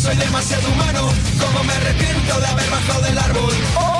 Soy demasiado humano. Como me arrepiento de haber bajado del árbol.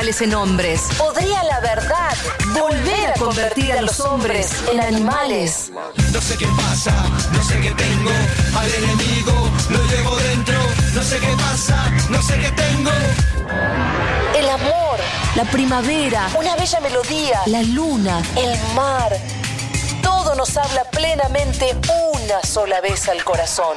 en hombres. ¿Podría la verdad volver a convertir a los hombres en animales? No sé qué pasa, no sé qué tengo. Al enemigo lo llevo dentro. No sé qué pasa, no sé qué tengo. El amor, la primavera, una bella melodía, la luna, el mar. Todo nos habla plenamente una sola vez al corazón.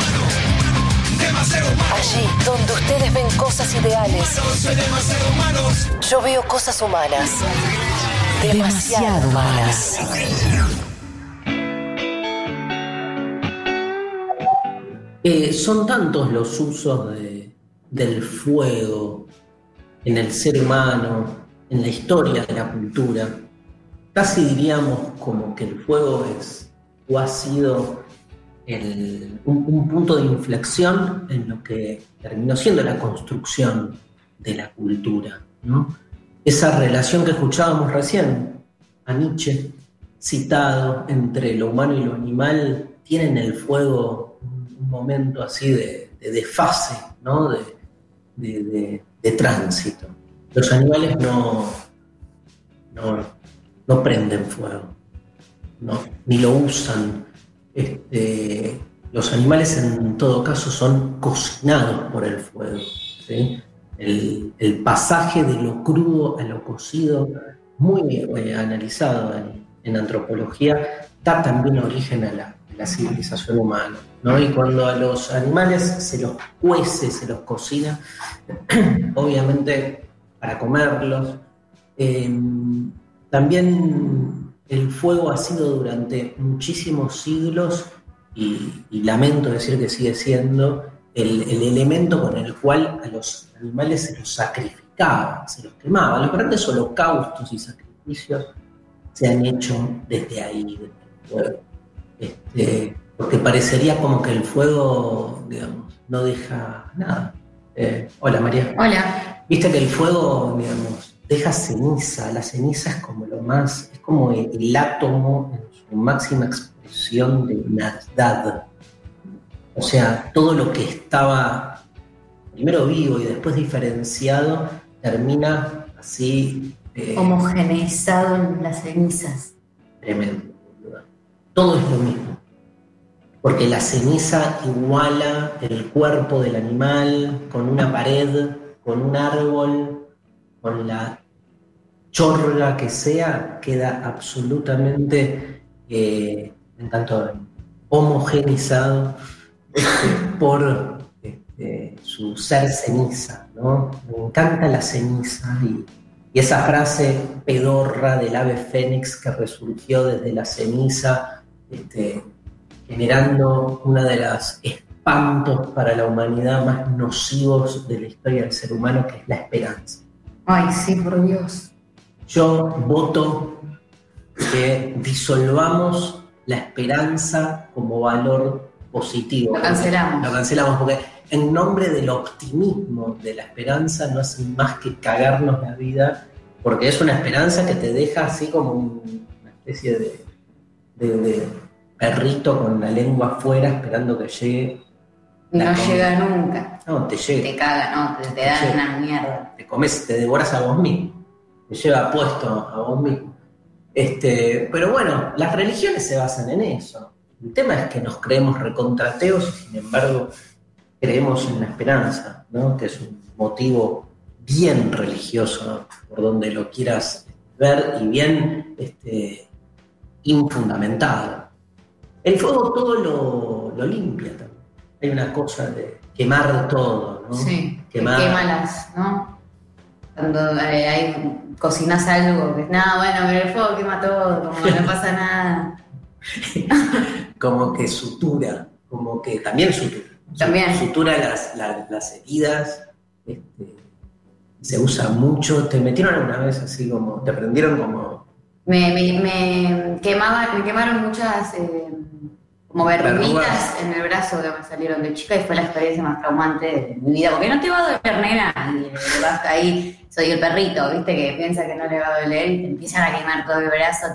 Allí donde ustedes ven cosas ideales, yo veo cosas humanas. Demasiado humanas. Eh, son tantos los usos de- del fuego en el ser humano, en la historia de la cultura. Casi diríamos como que el fuego es o ha sido el- un, un punto de inflexión en lo que terminó siendo la construcción de la cultura. Esa relación que escuchábamos recién, a Nietzsche citado entre lo humano y lo animal, tiene en el fuego un, momento así de, de desfase, ¿no? de, tránsito. Los animales no, no, no prenden fuego, ni lo usan. Este, los animales en todo caso son cocinados por el fuego. El, pasaje de lo crudo a lo cocido, muy eh, analizado en, antropología, da también origen a la, civilización humana. Y cuando a los animales se los cuece, se los cocina, obviamente para comerlos, eh, también el fuego ha sido durante muchísimos siglos, y, y lamento decir que sigue siendo, el, el elemento con el cual a los animales se los sacrificaba, se los quemaba. Los grandes holocaustos y sacrificios se han hecho desde ahí, desde el fuego. Este, porque parecería como que el fuego, digamos, no deja nada. Eh, hola María. Hola. Viste que el fuego, digamos, deja ceniza. La ceniza es como lo más, es como el, el átomo en su máxima expresión de nada. O sea, todo lo que estaba primero vivo y después diferenciado termina así eh, Homogeneizado en las cenizas. tremendo. Todo es lo mismo. Porque la ceniza iguala el cuerpo del animal con una pared, con un árbol, con la chorla que sea, queda absolutamente, eh, en tanto homogenizado este, por este, su ser ceniza, ¿no? Me encanta la ceniza y, y esa frase pedorra del ave fénix que resurgió desde la ceniza, este, generando una de las espantos para la humanidad más nocivos de la historia del ser humano, que es la esperanza. Ay, sí, por Dios. Yo voto que disolvamos la esperanza como valor positivo. Lo cancelamos. Lo cancelamos porque en nombre del optimismo, de la esperanza, no hacen más que cagarnos la vida, porque es una esperanza que te deja así como un- una especie de, de- de perrito con la lengua afuera esperando que llegue. No llega nunca. No, te llega. Te caga, ¿no? Te, te dan una mierda. te comes, te devoras a vos mismo, te lleva puesto a vos mismo. Este, pero bueno, las religiones se basan en eso. El tema es que nos creemos recontrateos y sin embargo creemos en la esperanza, ¿no? que es un motivo bien religioso, ¿no? por donde lo quieras ver y bien este, infundamentado. El fuego todo lo, lo limpia también. Hay una cosa de quemar todo, ¿no? Sí, que Quemar. quema las, ¿no? Cuando eh, hay, cocinas algo, que no, bueno, pero el fuego quema todo, como no pasa nada. como que sutura, como que también sutura. También. Sutura las, la- las heridas, este, se usa mucho. ¿Te metieron alguna vez así como, te prendieron como Me, me, me quemaba, me quemaron muchas eh, como verruguitas en el brazo que me salieron de chica y fue la experiencia más traumante de mi vida, porque no te va a doler nena, y vas ahí, soy el perrito, viste, que piensa que no le va a doler y te empiezan a quemar todo el brazo.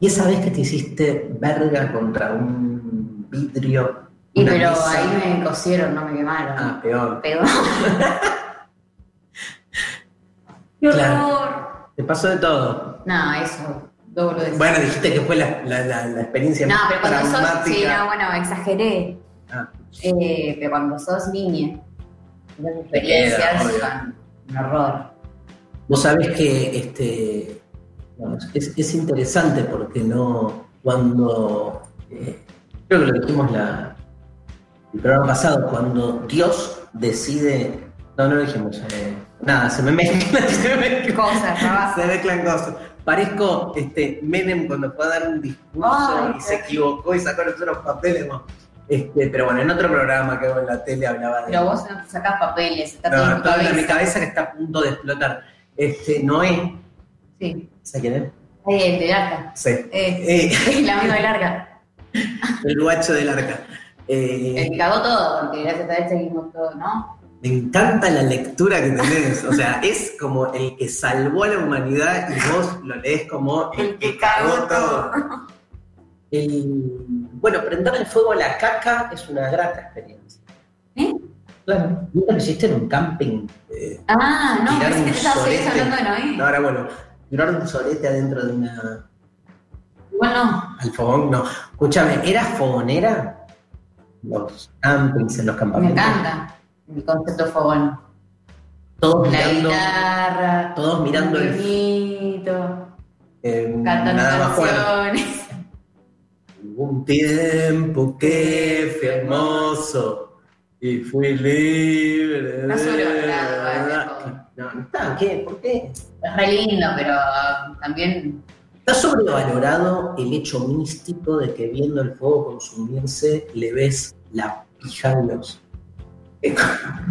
Y esa vez que te hiciste verga contra un vidrio. Y pero mesa. ahí me cosieron, no me quemaron. Ah, peor. Pero. ¡Qué Claro. horror! Te pasó de todo. No, eso, Bueno, dijiste que fue la, la- la- la experiencia No, más pero cuando sos. Sí, no, bueno, exageré. Ah, Eh, pero cuando sos niña, las experiencias son un horror. Vos sabés que este, es, es interesante porque no, cuando, eh, creo que lo dijimos la, el programa pasado, cuando Dios decide, no, no lo dijimos, eh, nada, se me mezclan, se me mezclan, Cosas, se mezclan cosas. Parezco este, Menem cuando fue a dar un discurso Ay, y se equivocó y sacó los otros papeles. ¿no? Este, pero bueno, en otro programa que hago en la tele hablaba de... Pero vos no te sacás papeles, está todo No, en tu todo en mi cabeza. que está a punto de explotar. Este, Noé, Sí. ¿sabes quién es? Ahí el del arca. Sí. Eh, Eh, el amigo del arca. el guacho del arca. Eh, El que cagó todo, porque gracias a él seguimos todo, ¿no? Me encanta la lectura que tenés. O sea, es como el que salvó a la humanidad y vos lo lees como el que cagó todo. El- bueno, prender el fuego a la caca es una grata experiencia. ¿Eh? Claro. ¿Nunca lo hiciste en un camping? Eh, Ah, no, un que te estabas hablando de Noé. No, ahora bueno, tirar un sorete adentro de una Igual no. Al fogón, no. Escúchame, ¿eras fogonera? Los campings, en los Me campamentos. encanta el concepto fogón. Todos La mirando, guitarra, todos mirando el- pianito, eh, cantando nada canciones. Hubo un tiempo que fue hermoso y fui libre. Está sobrevalorado, vale, No, no está, ¿qué? ¿Por qué? Es re lindo, pero también Está sobrevalorado el hecho místico de que viendo el fuego consumirse le ves la pija de los.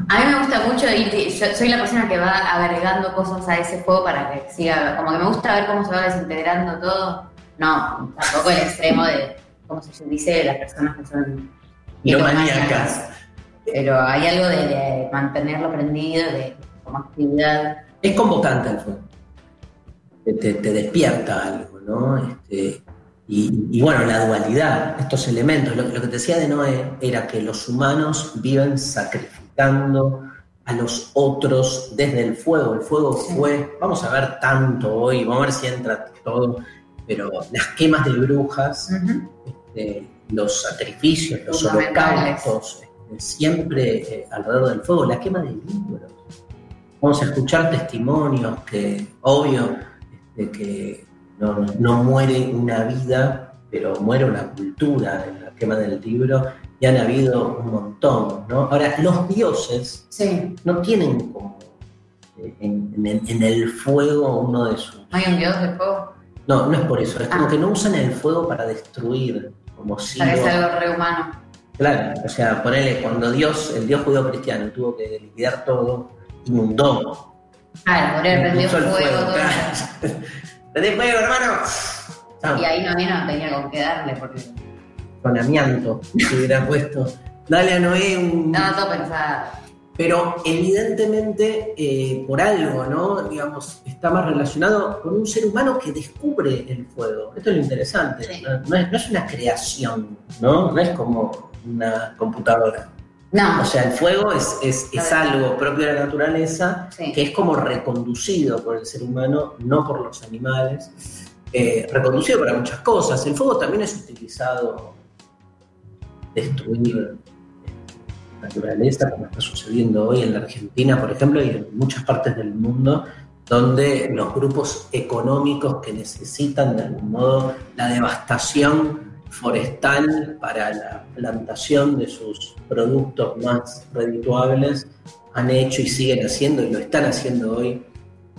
A mí me gusta mucho ir, yo soy la persona que va agregando cosas a ese juego para que siga, como que me gusta ver cómo se va desintegrando todo. No, tampoco el extremo de, como se dice, de las personas que son Piromaníacas. Pero hay algo de, de mantenerlo prendido, de como actividad. Es convocante el fuego. Te, te- te despierta algo, ¿no? Este, y, y bueno, la dualidad, estos elementos. Lo, lo que decía de Noé era que los humanos viven sacrificando a los otros desde el fuego. El fuego Sí. fue, vamos a ver tanto hoy, vamos a ver si entra todo, pero las quemas de brujas, este, los sacrificios, los holocaustos, este, siempre eh, alrededor del fuego, la quema de libros. Vamos a escuchar testimonios que, obvio, este, que no, no muere una vida, pero muere una cultura en la quema del libro, y han habido un montón, ¿no? Ahora, los dioses Sí. no tienen como eh, en, en el, en el fuego uno de sus... ¿No hay un dios del fuego? No, no es por eso, es como Ah. que no usan el fuego para destruir, como si... Parece algo re humano. Claro, o sea, ponele, cuando Dios, el Dios judío cristiano, tuvo que liquidar todo, inundó. Claro, podría haber prendido Puso el fuego, todo. ¡Prendí fuego, hermano! Y ahí no, no tenía con qué darle, porque con amianto, si hubiera puesto. Dale a Noé un. No, todo pensado. Pero evidentemente, eh, por algo, ¿no? Digamos, está más relacionado con un ser humano que descubre el fuego. Esto es lo interesante. Sí. ¿no? No es, no es una creación, ¿no? No es como una computadora. No, O sea, el fuego es, es, es algo propio de la naturaleza Sí. que es como reconducido por el ser humano, no por los animales. Eh, reconducido para muchas cosas. El fuego también es utilizado destruir la naturaleza, como está sucediendo hoy en la Argentina, por ejemplo, y en muchas partes del mundo, donde los grupos económicos que necesitan de algún modo la devastación forestal para la plantación de sus productos más redituables han hecho y siguen haciendo y lo están haciendo hoy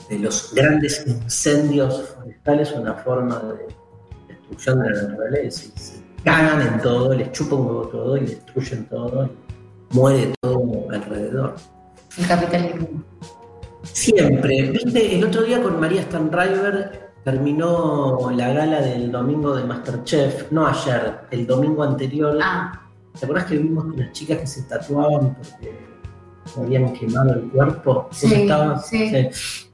de los grandes incendios forestales una forma de destrucción de la naturaleza y se cagan en todo, les chupan un huevo todo y destruyen todo y muere todo alrededor. el capitalismo. Siempre, viste, el otro día con María Stanriver terminó la gala del domingo de Masterchef, no ayer, el domingo anterior. Ah, ¿Te acuerdas que vimos unas chicas que se tatuaban porque habían quemado el cuerpo? ¿Vos Sí, sí.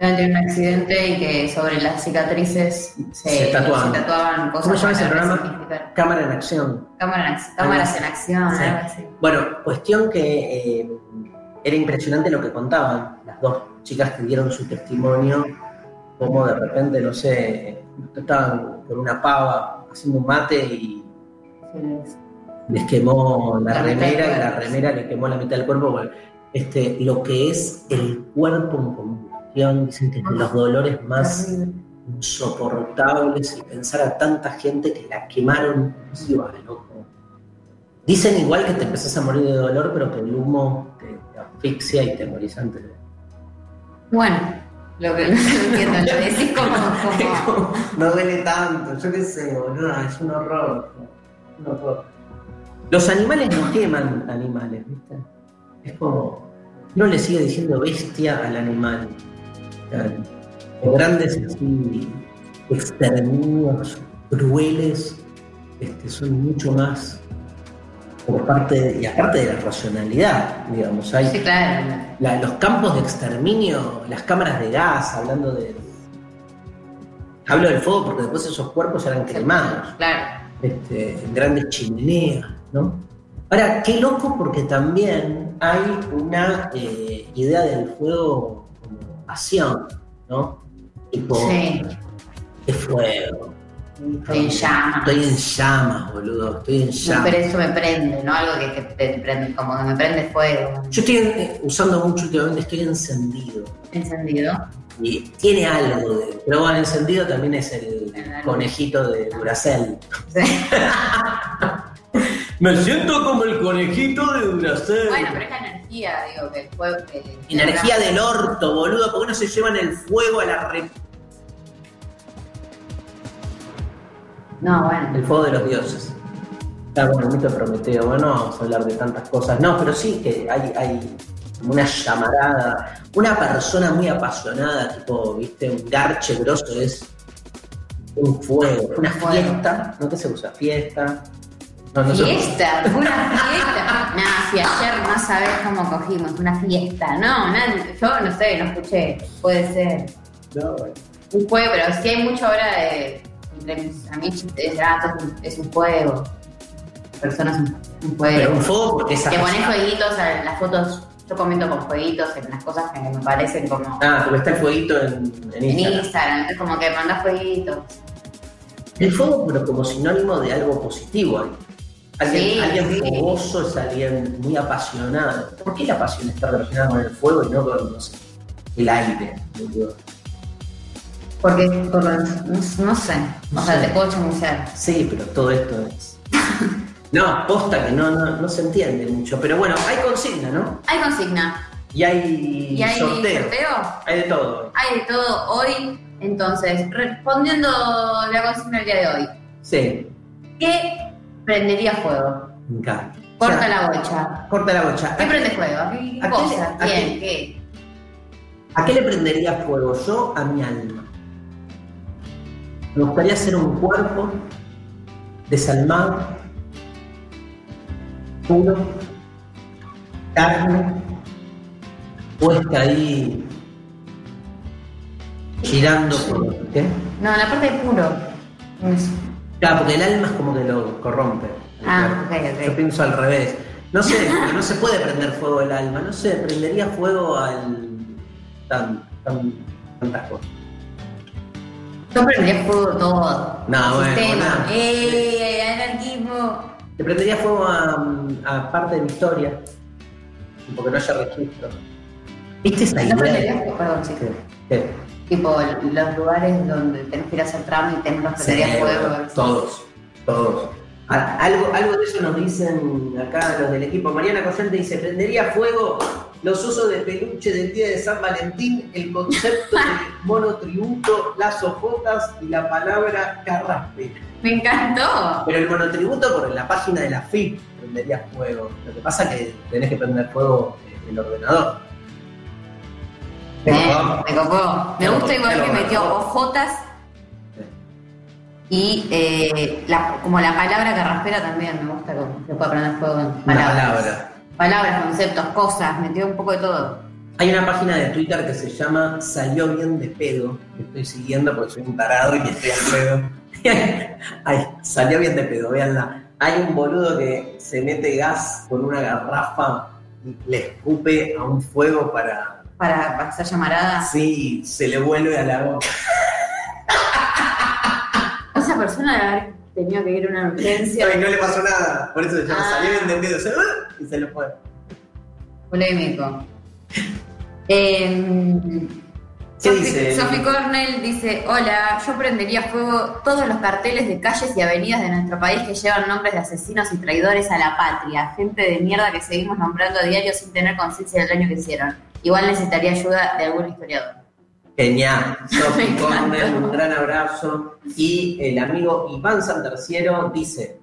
Tuvieron un accidente y que sobre las cicatrices se, Se tatuaban. se tatuaban cosas. ¿Cómo se llama ese programa? resignificar. Cámara en acción. Cámara en Cámaras en acción, Sí. algo así. Bueno, cuestión que eh, era impresionante lo que contaban las dos chicas que dieron su testimonio, como de repente, no sé, estaban con una pava haciendo un mate y les quemó la, remera y la remera le quemó la mitad del cuerpo. Bueno, este, lo que es el cuerpo en combustión, dicen que es de los dolores más insoportables y pensar a tanta gente que la quemaron viva, loco. Dicen igual que te empezás a morir de dolor, pero que el humo te, te asfixia y te morís antes. Bueno, lo que no entiendo, lo decís como, como no duele tanto, yo qué sé, boludo, es un horror. Un horror. Los animales no queman animales, ¿viste? Es como. No le sigue diciendo bestia al animal. Los grandes así, exterminios crueles este, son mucho más por parte de- y aparte de la racionalidad, digamos, hay Sí, claro. la- los campos de exterminio, las cámaras de gas, hablando de. Hablo del fuego porque después esos cuerpos eran quemados, Claro. este, en grandes chimeneas, ¿no? Ahora, qué loco porque también hay una eh, idea del fuego como pasión, ¿no? Tipo, Sí. qué fuego. Estoy en llamas. Estoy en llamas, boludo, estoy en No, llamas. pero eso me prende, ¿no? Algo que, que te prende, como que me prende fuego. Yo estoy eh, usando mucho últimamente, estoy encendido. Encendido. Y tiene algo de. Pero bueno, encendido también es el conejito de Duracell. Sí. Me siento como el conejito de Duracell. Bueno, pero es la energía, digo, que el fuego. que- Energía del orto, boludo. ¿Por qué no se llevan el fuego a la re... No, bueno. El fuego de los dioses. Está bueno, el mito de Prometeo. Bueno, no vamos a hablar de tantas cosas. No, pero sí que hay, hay una llamarada. Una persona muy apasionada, tipo, viste, un garche grosso es un fuego. Una fiesta. ¿No qué se usa? Fiesta. No, no Fiesta, fue una fiesta. No, si ayer no sabés cómo cogimos, una fiesta. No, nadie- yo no sé, no escuché. Puede ser. No, bueno. Un juego, pero sí hay mucho ahora de. Entre mis amigos, es, ah, es un- es un juego. Personas un, un Pero juego. un fuego porque Que pones jueguitos en las fotos. Yo comento con jueguitos en las cosas que me parecen como. Ah, porque está el fueguito en, en en Instagram. Instagram, entonces como que mandas jueguitos. El fuego, pero como sinónimo de algo positivo. Alguien, Sí, alguien sí. fogoso es alguien muy apasionado. ¿Por qué la pasión está relacionada con el fuego y no con no sé, el aire? Porque, por no, sé. O sea, te puedo chamucear. Sí, pero todo esto es. No, posta que no, no, no se entiende mucho. Pero bueno, hay consigna, ¿no? Hay consigna. Y hay, ¿Y hay sorteo. sorteo? Hay de todo. Hay de todo hoy. Entonces, respondiendo la consigna del día de hoy, Sí, ¿qué prendería fuego? me encanta. Corta O sea, la bocha. Corta la bocha. ¿Qué prende fuego? ¿Qué, qué ¿A qué cosa? a. ¿Qué? ¿A qué le prendería fuego yo? A mi alma. Me gustaría ser un cuerpo desalmado, puro, carne, puesta ahí girando por. ¿Qué? No, la parte de puro. Es- Claro, porque el alma es como que lo corrompe. Ah, ok, ok. Yo pienso al revés. No sé, no se puede prender fuego el alma. No sé, prendería fuego al. tan, tan, tantas cosas. Yo prendería fuego todo. No, El bueno, Sistema. nada. ¡Eh! Anarquismo. Le prendería fuego a, a parte de mi historia. Porque no haya registro. ¿Viste esa No idea? fuego, perdón, sí. ¿Qué? ¿Qué? Tipo los lugares donde tenés que ir a hacer trámites, no los prendería fuego. bueno, todos, todos. Algo, algo de eso nos dicen acá los del equipo. Mariana Corriente dice, prendería fuego los usos de peluche del día de San Valentín, el concepto del monotributo, las ojotas y la palabra carraspe. Me encantó. Pero el monotributo por la página de la FIP prendería fuego. Lo que pasa es que tenés que prender fuego eh, el ordenador. Eh, me copó. Me gusta igual que metió ojotas y eh, la- como la palabra carraspera también me gusta como que pueda prender fuego en Una palabras. palabra. Palabras, conceptos, cosas, metió un poco de todo. Hay una página de Twitter que se llama Salió bien de pedo, que estoy siguiendo porque soy un tarado y me estoy al pedo. Ay, salió bien de pedo, véanla. Hay un boludo que se mete gas con una garrafa y le escupe a un fuego para Para, para hacer llamarada. así se le vuelve a la boca. Esa persona debe haber tenido que ir a una urgencia no le pasó nada, por eso se llama Ah. Salió bien de pedo. Y se le fue. polémico. Eh, ¿Qué Sophie- dice? Sophie Cornell dice, hola, yo prendería fuego todos los carteles de calles y avenidas de nuestro país que llevan nombres de asesinos y traidores a la patria, gente de mierda que seguimos nombrando a diario sin tener conciencia del daño que hicieron. Igual necesitaría ayuda de algún historiador. Genial, Sophie. Cornell, un gran abrazo. Y el amigo Iván Santerciero dice,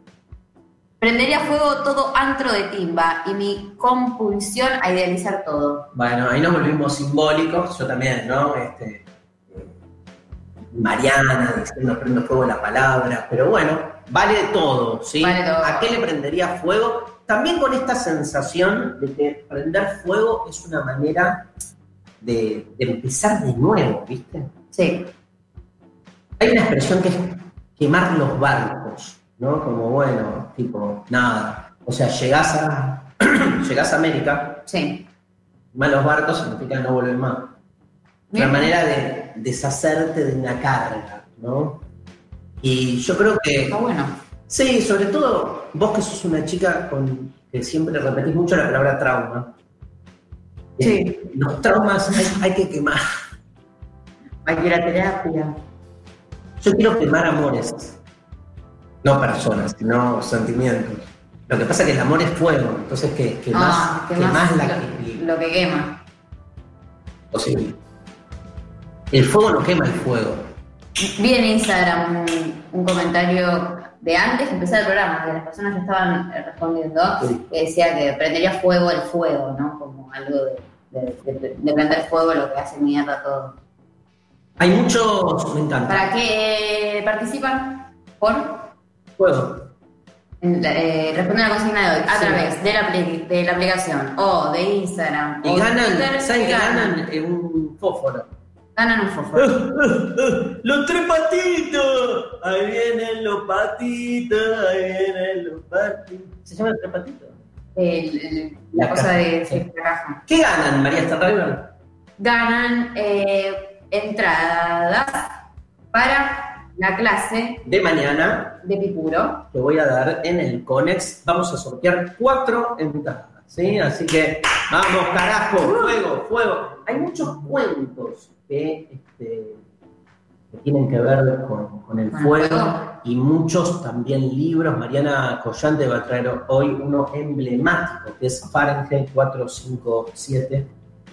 Prendería fuego todo antro de timba y mi compulsión a idealizar todo. Bueno, ahí nos volvimos simbólicos, yo también, ¿no? Este, Mariana diciendo prendo fuego la palabra, pero bueno, vale todo, ¿sí? Vale todo. ¿A qué le prendería fuego? También con esta sensación de que prender fuego es una manera de, de empezar de nuevo, ¿viste? Sí, Hay una expresión que es quemar los barcos, ¿no? Como bueno, tipo, nada. O sea, llegás a, llegás a América, sí. malos barcos significa no volver más. Una Bien. manera de deshacerte de una carga, ¿no? Y yo creo que, Está bueno. sí, sobre todo vos que sos una chica con, que siempre repetís mucho la palabra trauma. Sí. Eh, Los traumas hay, hay que quemar. Hay que ir a terapia. Yo quiero quemar amores. No personas, sino sentimientos. Lo que pasa es que el amor es fuego, entonces que, que más, Ah, que que más más la lo, que lo que quema. posible. El fuego no quema el fuego. Vi en Instagram un, un comentario de antes de empezar el programa, que las personas ya estaban eh, respondiendo, Sí. que decía que prendería fuego el fuego, ¿no? Como algo de, de- de- de prender fuego lo que hace mierda todo. Hay muchos, me encanta. ¿Para qué participan? Por La- eh, responder a la consigna de hoy a Sí. través de la, de la aplicación o de Instagram Y o de ganan, Twitter, ¿saben que ganan? ganan? Eh, un fósforo. Ganan un fósforo. los tres patitos. Ahí vienen los patitos, ahí vienen los patitos. ¿Se llama tres patitos? El- el- la, La cosa caja, de sí. la caja. ¿Qué ganan, María Starriver? ganan eh, entradas para la clase De mañana de Pipuro. que voy a dar en el Conex. Vamos a sortear cuatro entradas. ¿sí? Así que vamos, carajo, fuego, fuego. Hay muchos cuentos que, este, que tienen que ver con, con el fuego fuego. y muchos también libros. Mariana Collante va a traer hoy uno emblemático que es Fahrenheit 457.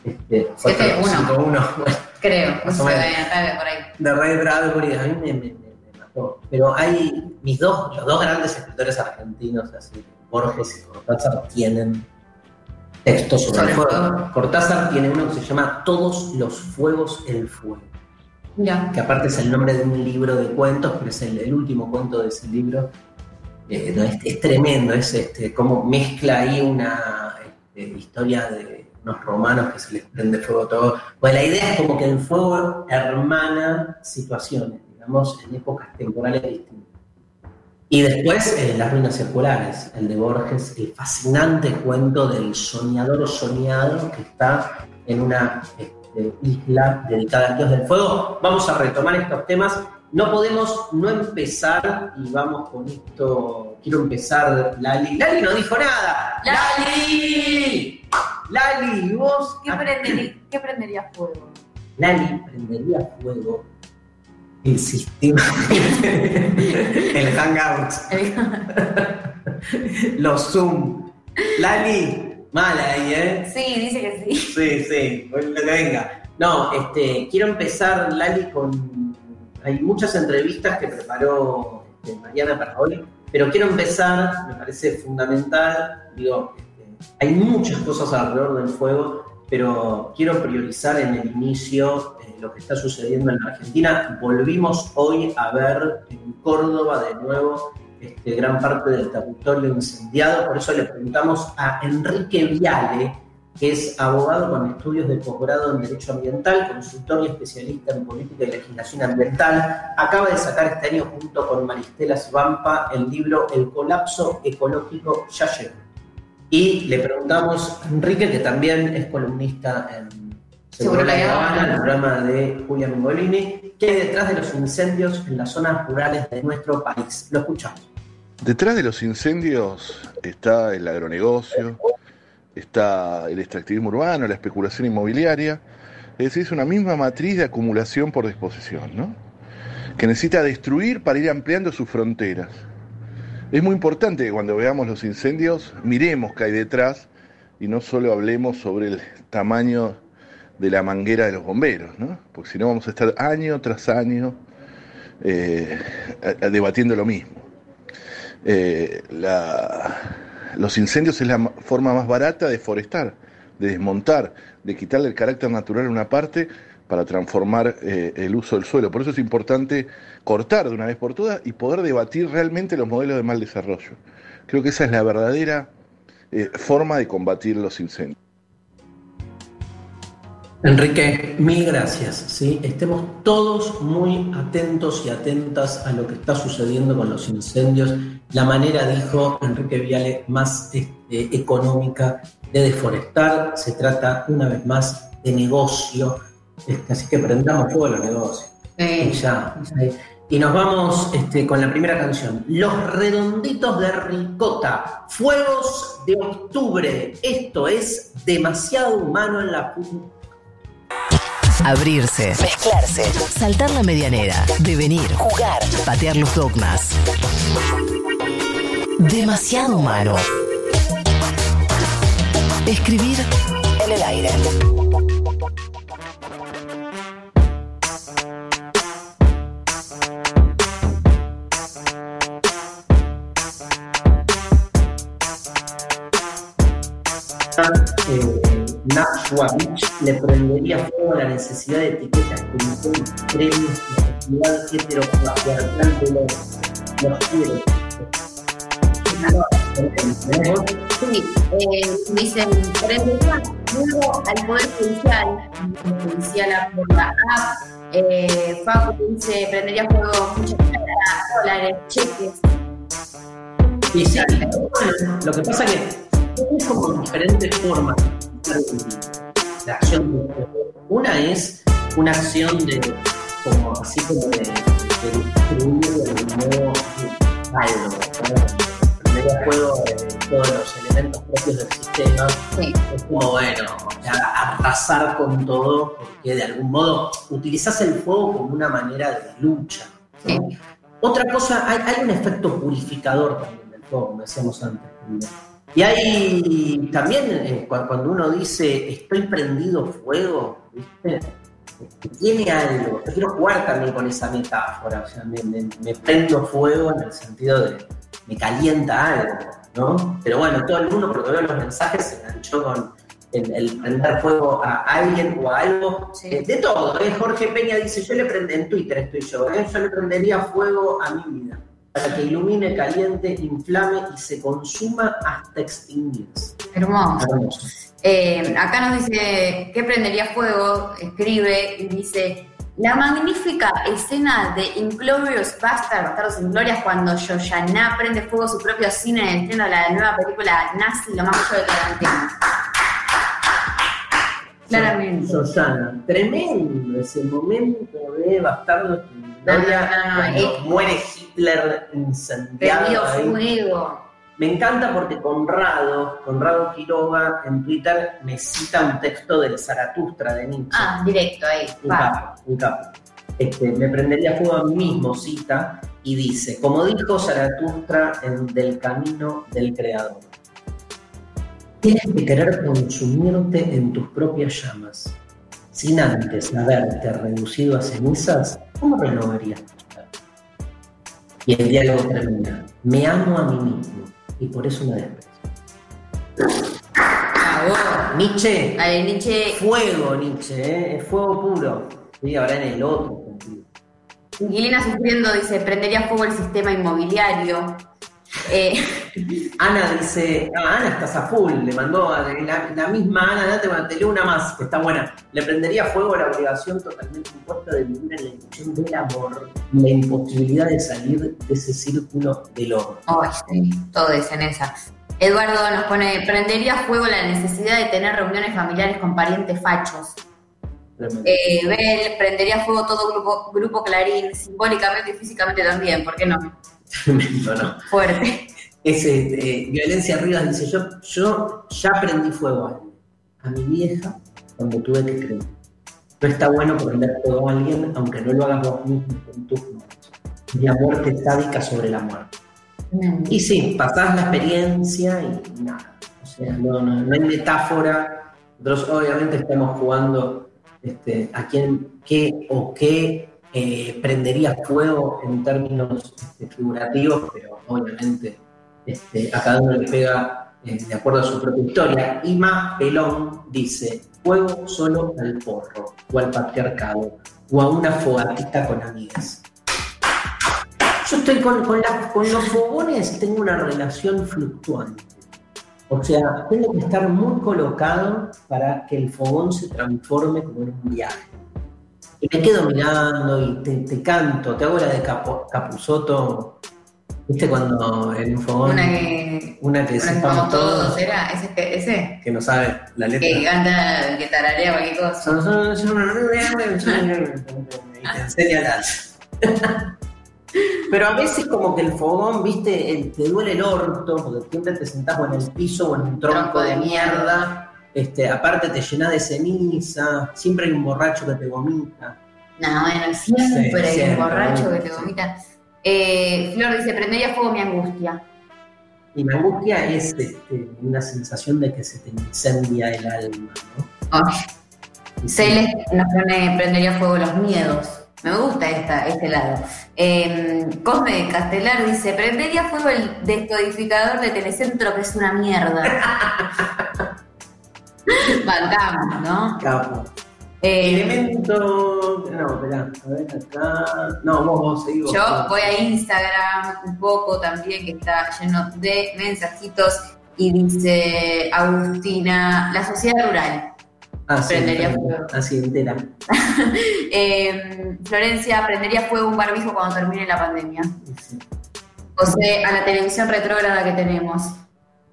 Este, 451, bueno, Creo, no sé, acá, por ahí. de Ray Bradbury, a mí me, me- me- me mató. Pero hay mis dos, los dos grandes escritores argentinos, así, Borges y Cortázar, tienen textos sobre, Sobre el fuego. fuego. Cortázar tiene uno que se llama Todos los fuegos el fuego, Ya. que aparte es el nombre de un libro de cuentos, pero es el, el último cuento de ese libro. eh, es, tremendo, es este, como mezcla ahí una este, historia de unos romanos que se les prende fuego todo. Pues la idea es como que el fuego hermana situaciones, digamos, en épocas temporales distintas. Y después eh, las ruinas circulares, el de Borges, el fascinante cuento del soñador soñado que está en una este, isla dedicada al dios del fuego. Vamos a retomar estos temas. No podemos no empezar, y vamos con esto, quiero empezar, Lali. Lali no dijo nada. Lali. Lali, vos... ¿Qué, prendería, ¿Qué prendería fuego? Lali prendería fuego el sistema, el Hangout, los Zoom. Lali, mala ahí, ¿eh? Sí, dice que sí. Sí, sí, lo que venga. No, este, quiero empezar, Lali, con. Hay muchas entrevistas que preparó este, Mariana para hoy, pero quiero empezar, me parece fundamental, digo, hay muchas cosas alrededor del fuego, pero quiero priorizar en el inicio lo que está sucediendo en la Argentina. Volvimos hoy a ver en Córdoba de nuevo este, gran parte del territorio incendiado, por eso le preguntamos a Enrique Viale, que es abogado con estudios de posgrado en Derecho Ambiental, consultor y especialista en política y legislación ambiental. Acaba de sacar este año junto con Maristela Svampa el libro El colapso ecológico ya llegó. Y le preguntamos a Enrique, que también es columnista en Seguro la Habana, el programa de Julia Mingolini, ¿qué hay detrás de los incendios en las zonas rurales de nuestro país? Lo escuchamos. Detrás de los incendios está el agronegocio, está el extractivismo urbano, la especulación inmobiliaria, es decir, es una misma matriz de acumulación por disposición, ¿no? que necesita destruir para ir ampliando sus fronteras. Es muy importante que cuando veamos los incendios miremos qué hay detrás y no solo hablemos sobre el tamaño de la manguera de los bomberos, ¿no? Porque si no vamos a estar año tras año eh, debatiendo lo mismo. Eh, los incendios es la forma más barata de forestar, de desmontar, de quitarle el carácter natural a una parte para transformar eh, el uso del suelo. Por eso es importante cortar de una vez por todas y poder debatir realmente los modelos de mal desarrollo. Creo que esa es la verdadera forma de combatir los incendios. Enrique, mil gracias. Estemos todos muy atentos y atentas a lo que está sucediendo con los incendios. La manera, dijo Enrique Viale, más este, económica de deforestar. Se trata una vez más de negocio. Este, así que prendamos fuego a los negocios. Y, ya, y nos vamos este, con la primera canción. Los redonditos de ricota. Fuegos de octubre. Esto es demasiado humano en la punta Abrirse, mezclarse, saltar la medianera, devenir, jugar, patear los dogmas. Demasiado humano. Escribir en el aire. Le prendería fuego a la necesidad de etiquetas que son premios y actividad heteropatriarcal de los, los quieres. Sí, eh, dicen, prendería fuego al Poder Judicial, judicial por la app. Eh, Facu dice, prendería fuego muchas dólares, cheques. Y sí, lo que pasa es que hay como diferentes formas la acción Una es una acción de, como así como de, de distribuir de nuevo algo. Primero juego de todos los elementos propios del sistema. Es como, bueno, arrasar con todo, porque de algún modo utilizas el fuego como una manera de lucha. Otra cosa, hay, hay, un efecto purificador también del fuego, como decíamos antes. Y hay también, eh, cuando uno dice estoy prendido fuego, ¿viste? tiene algo. Yo quiero jugar también con esa metáfora. O sea, me, prendo fuego en el sentido de me calienta algo, ¿no? Pero bueno, todo el mundo, porque veo los mensajes, se enganchó con el, prender fuego a alguien o a algo. Eh, de todo. ¿eh? Jorge Peña dice: Yo le prendí, en Twitter estoy yo, yo le prendería fuego a mi vida. Para que ilumine, caliente, inflame y se consuma hasta extinguirse. Hermoso. Hermoso. Eh, acá nos dice, ¿qué prendería fuego? Escribe y dice, la magnífica escena de Inglorious Bastard, Bastardos sin Glorias, cuando Yoyana prende fuego su propio cine en estreno de la nueva película Nazi, lo más bello de Tarantino. Claramente. Susana, tremendo ese momento de Bastardo sin Gloria, No, no, no, cuando eh. muere Hitler incendiado. Fuego. Me encanta porque Conrado, Conrado Quiroga, en Twitter me cita un texto del Zaratustra de Nietzsche. Ah, directo ahí. un Va. capo, un capo. Este, me prendería fuego a mí mismo, cita, y dice, como dijo Zaratustra en Del Camino del Creador, tienes que querer consumirte en tus propias llamas. Sin antes haberte reducido a cenizas, ¿cómo renovarías? Y el diálogo termina, me amo a mí mismo, y por eso me desprecio. Ah. Nietzsche, Ay, Nietzsche, fuego, Nietzsche, ¿eh? es fuego puro. Sí, ahora en el otro sentido. Guilina sufriendo dice, prendería fuego el sistema inmobiliario. Eh, Ana dice, ah, Ana estás a full, le mandó a la, la misma Ana, date, te leo una más, que está buena. Le prendería fuego a la obligación totalmente impuesta de vivir en la ilusión del amor, la imposibilidad de salir de ese círculo del oro. Ay, sí, todo es en esa. Eduardo nos pone, prendería fuego la necesidad de tener reuniones familiares con parientes fachos. Eh, Bel, prendería fuego todo grupo, grupo Clarín, simbólicamente y físicamente también, ¿por qué no? Tremendo, ¿no? Fuerte. Ese, eh, Violencia Rivas dice, yo, yo ya prendí fuego a alguien, a mi vieja, cuando tuve que creer. No está bueno prender fuego a alguien, aunque no lo hagas vos mismo con tus manos. Mi amor te sádica sobre la muerte. Y sí, pasás la experiencia y nada. O sea, no, no, no hay metáfora. Nosotros obviamente estamos jugando este, a quién, qué o qué eh, prendería fuego en términos este, figurativos, pero obviamente este, a cada uno le pega eh, de acuerdo a su propia historia. Ima Pelón dice, fuego solo al porro, o al patriarcado, o a una fogatita con amigas. Yo estoy con, con, los fogones, tengo una relación fluctuante. O sea, tengo que estar muy colocado para que el fogón se transforme como en un viaje. Y me quedo mirando y te, te canto, te hago la de Capo, Capuzoto. ¿Viste cuando en un fogón, Una que, una que una que todos, todos, ¿era? ¿Ese? que- ese? que no sabe la letra? Que canta, que tararea cualquier cosa. y te enseña las. Pero a veces como que el fogón, viste, el- te duele el orto, porque siempre te sentás o en el piso o en un tronco, Tronco de mierda. Este, aparte te llenas de ceniza, siempre hay un borracho que te vomita. No, bueno, siempre hay siempre, un borracho que sí. te vomita. Eh, Flor dice, prendería fuego mi angustia. Y la angustia es este, una sensación de que se te incendia el alma, ¿no? Sí, Celeste nos pone, prendería fuego los miedos. Me gusta esta, este lado. Eh, Cosme Castelar dice, prendería fuego el descodificador de Telecentro que es una mierda. Bancamos, ¿no? capo. Eh, Elemento. No, esperá, a ver acá. No, vos, vos vos. Yo voy a Instagram un poco también, que está lleno de mensajitos, y dice Agustina, la sociedad rural. Ah, sí, prendería fuego. Así entera. Eh, Florencia, prendería fuego un barbijo cuando termine la pandemia. Sí. José, a la televisión retrógrada que tenemos.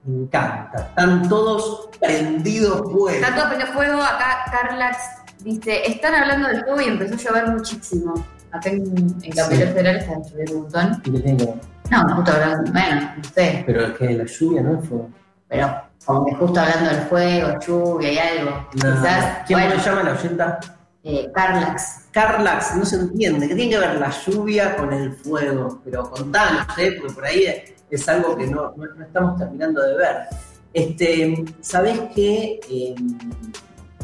Me encanta. Están todos prendidos fuego. Está todo prendido fuego, acá Carlax dice, están hablando del fuego y empezó a llover muchísimo. Acá en, en Capital Sí. Federal está lloviendo un montón. Y que tengo- No, justo hablando, bueno, no sé. Pero es que la lluvia no es fuego. pero como que justo hablando del fuego, lluvia y algo, quizás, ¿Quién bueno, me llama la oyenta? eh, Carlax, Carlax, no se entiende. ¿Qué tiene que ver la lluvia con el fuego? Pero contanos, ¿eh? Porque por ahí es algo que no, no- no estamos terminando de ver. Este, ¿Sabés qué? Eh,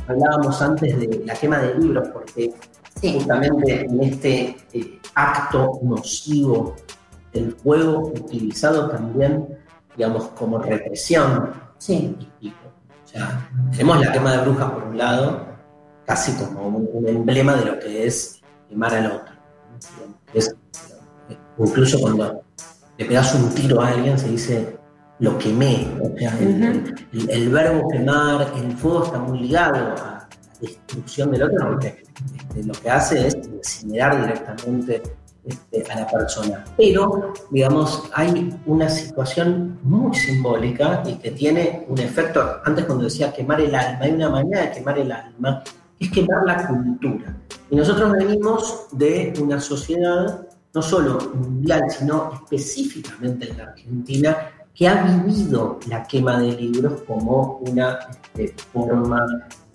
hablábamos antes de la quema de libros, porque sí, justamente en este eh, acto nocivo del fuego utilizado también, digamos, como represión. sí, Y- y, o sea, tenemos la quema de brujas por un lado, casi como un, un emblema de lo que es quemar al otro. incluso cuando le pegas un tiro a alguien, se dice lo quemé. O sea, el, verbo quemar, el fuego está muy ligado a la destrucción del otro, porque este, lo que hace es incinerar directamente este, a la persona. Pero, digamos, hay una situación muy simbólica y que tiene un efecto, antes cuando decía quemar el alma, hay una manera de quemar el alma, es quemar la cultura. Y nosotros venimos de una sociedad, no solo mundial, sino específicamente en la Argentina, que ha vivido la quema de libros como una este, forma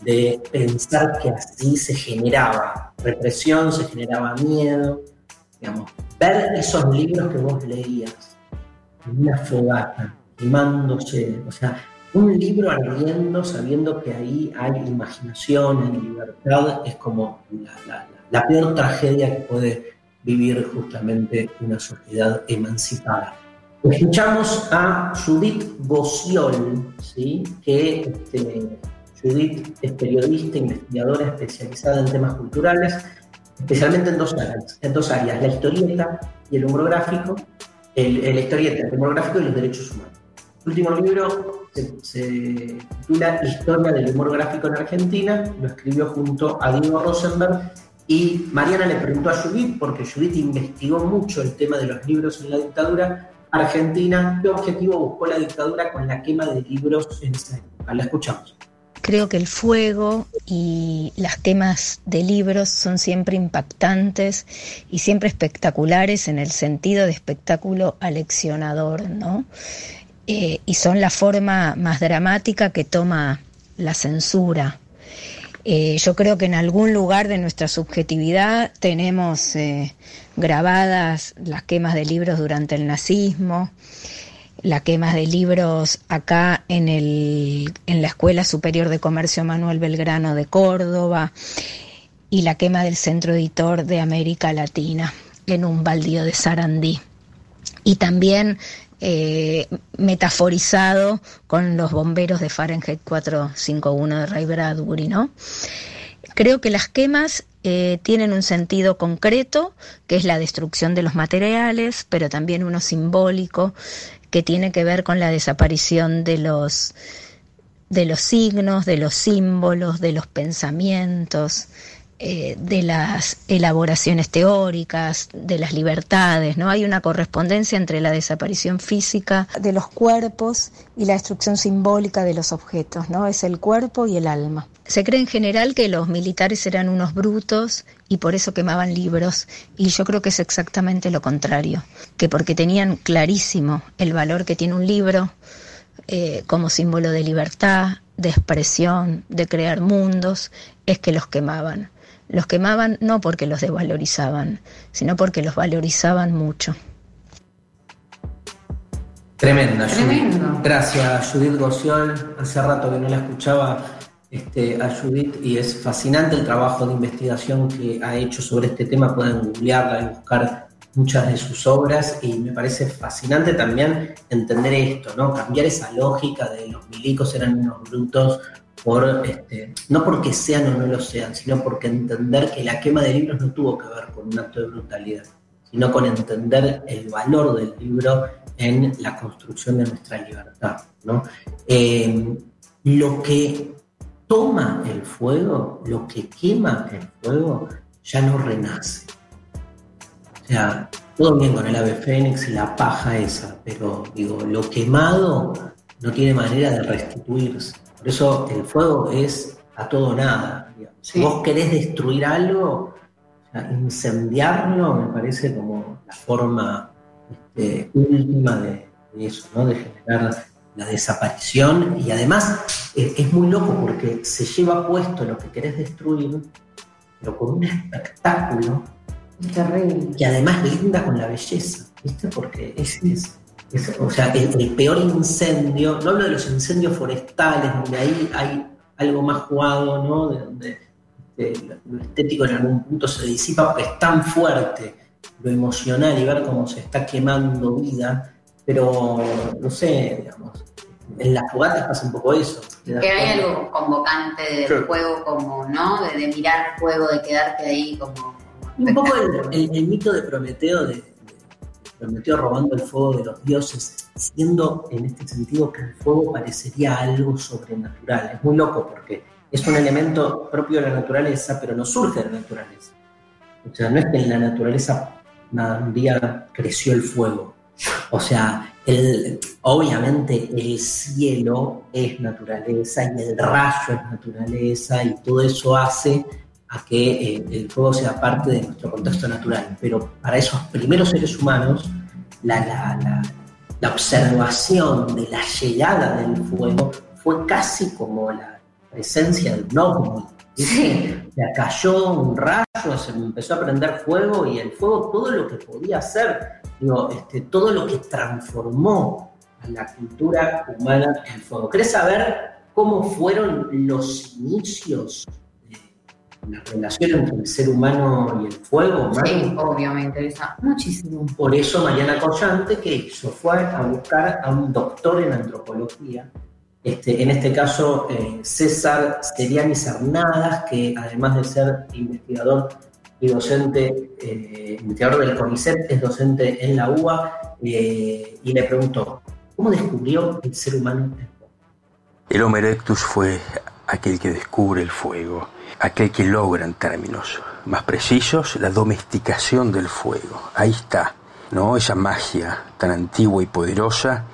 de pensar que así se generaba represión, se generaba miedo, digamos, ver esos libros que vos leías en una fogata, quemándose, o sea, un libro ardiendo sabiendo que ahí hay imaginación, hay libertad, es como la, peor tragedia que puede vivir justamente una sociedad emancipada. Escuchamos a Judith Bossiol, ¿sí? que este, Judith es periodista, investigadora especializada en temas culturales, especialmente en dos áreas, en dos áreas la historieta y el humor gráfico, el, el historieta, el humor gráfico y los derechos humanos. El último libro se, titula Historia del humor gráfico en Argentina, lo escribió junto a Diego Rosenberg y Mariana le preguntó a Judith, porque Judith investigó mucho el tema de los libros en la dictadura argentina, qué objetivo buscó la dictadura con la quema de libros en esa época. La escuchamos. Creo que el fuego y las quemas de libros son siempre impactantes y siempre espectaculares en el sentido de espectáculo aleccionador, ¿no? Eh, y son la forma más dramática que toma la censura. Eh, yo creo que en algún lugar de nuestra subjetividad tenemos eh, grabadas las quemas de libros durante el nazismo, la quema de libros acá en, el, en la Escuela Superior de Comercio Manuel Belgrano de Córdoba y la quema del Centro Editor de América Latina en un baldío de Sarandí. Y también eh, metaforizado con los bomberos de Fahrenheit 451 de Ray Bradbury. Creo que las quemas eh, tienen un sentido concreto, que es la destrucción de los materiales, pero también uno simbólico, que tiene que ver con la desaparición de los, de los signos, de los símbolos, de los pensamientos, eh, de las elaboraciones teóricas, de las libertades, ¿no? Hay una correspondencia entre la desaparición física de los cuerpos y la destrucción simbólica de los objetos, ¿no? Es el cuerpo y el alma. Se cree en general que los militares eran unos brutos y por eso quemaban libros, y yo creo que es exactamente lo contrario, que porque tenían clarísimo el valor que tiene un libro eh, como símbolo de libertad, de expresión, de crear mundos, es que los quemaban los quemaban no porque los desvalorizaban, sino porque los valorizaban mucho. Tremenda, Tremendo. Gracias, Judith Gociol. Hace rato que no la escuchaba este, a Judith y es fascinante el trabajo de investigación que ha hecho sobre este tema. Pueden googlearla y buscar muchas de sus obras y me parece fascinante también entender esto, ¿no? Cambiar esa lógica de los milicos eran unos brutos este, no porque sean o no lo sean, sino porque entender que la quema de libros no tuvo que ver con un acto de brutalidad, sino con entender el valor del libro en la construcción de nuestra libertad. ¿no? Eh, lo que toma el fuego, lo que quema el fuego, ya no renace. O sea, todo bien con el ave fénix y la paja esa, pero digo, lo quemado no tiene manera de restituirse. Por eso el fuego es a todo nada. Si vos querés destruir algo, incendiarlo me parece como la forma este, última de, eso, ¿no? de generar la desaparición y además es muy loco porque se lleva puesto lo que querés destruir, pero con un espectáculo terrible. que además linda con la belleza, ¿viste? Porque es, es o sea, el, peor incendio, no hablo de los incendios forestales, donde ahí hay algo más jugado, ¿no? De donde este, lo estético en algún punto se disipa, porque es tan fuerte lo emocional y ver cómo se está quemando vida, pero no sé, digamos, en las fogatas pasa un poco eso. Que hay algo convocante del fuego, como, ¿no? De, mirar fuego, de quedarte ahí como. Un poco el, mito de Prometeo de prometió robando el fuego de los dioses, siendo en este sentido que el fuego parecería algo sobrenatural. Es muy loco porque es un elemento propio de la naturaleza, pero no surge de la naturaleza. O sea, no es que en la naturaleza un día creció el fuego. O sea, obviamente el cielo es naturaleza y el rayo es naturaleza y todo eso hace a que eh, el fuego sea parte de nuestro contexto natural. Pero para esos primeros seres humanos, la, la, la, observación de la llegada del fuego fue casi como la presencia del no Sí. cayó un rayo, se empezó a prender fuego y el fuego todo lo que podía hacer, digo, este, todo lo que transformó a la cultura humana el fuego. ¿Querés saber cómo fueron los inicios la relación entre el ser humano y el fuego. Sí, obvio, me interesa muchísimo. Por eso Mariana Collante, que hizo? Fue a buscar a un doctor en antropología, este, en este caso eh, César Seriani Sarnadas, que además de ser investigador y docente, eh, investigador del CONICET, es docente en la UBA, eh, y le preguntó, ¿cómo descubrió el ser humano el fuego? El Homo erectus fue aquel que descubre el fuego aquel que logra en términos más precisos la domesticación del fuego. Ahí está, ¿no? Esa magia tan antigua y poderosa,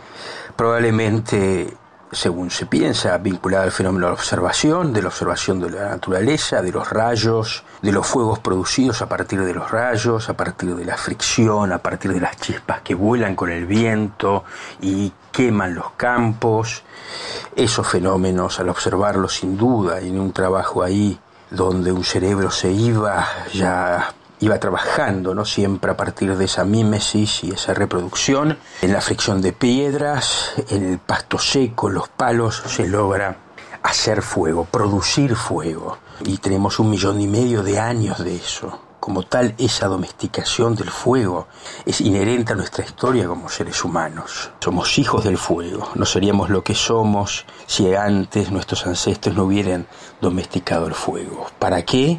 probablemente, según se piensa, vinculada al fenómeno de la observación, de la observación de la naturaleza, de los rayos, de los fuegos producidos a partir de los rayos, a partir de la fricción, a partir de las chispas que vuelan con el viento y queman los campos. Esos fenómenos, al observarlos sin duda, en un trabajo ahí donde un cerebro se iba ya iba trabajando, ¿no? Siempre a partir de esa mímesis y esa reproducción. En la fricción de piedras, en el pasto seco, los palos, se logra hacer fuego, producir fuego. Y tenemos un millón y medio de años de eso. Como tal, esa domesticación del fuego es inherente a nuestra historia como seres humanos. Somos hijos del fuego, no seríamos lo que somos si antes nuestros ancestros no hubieran domesticado el fuego. ¿Para qué?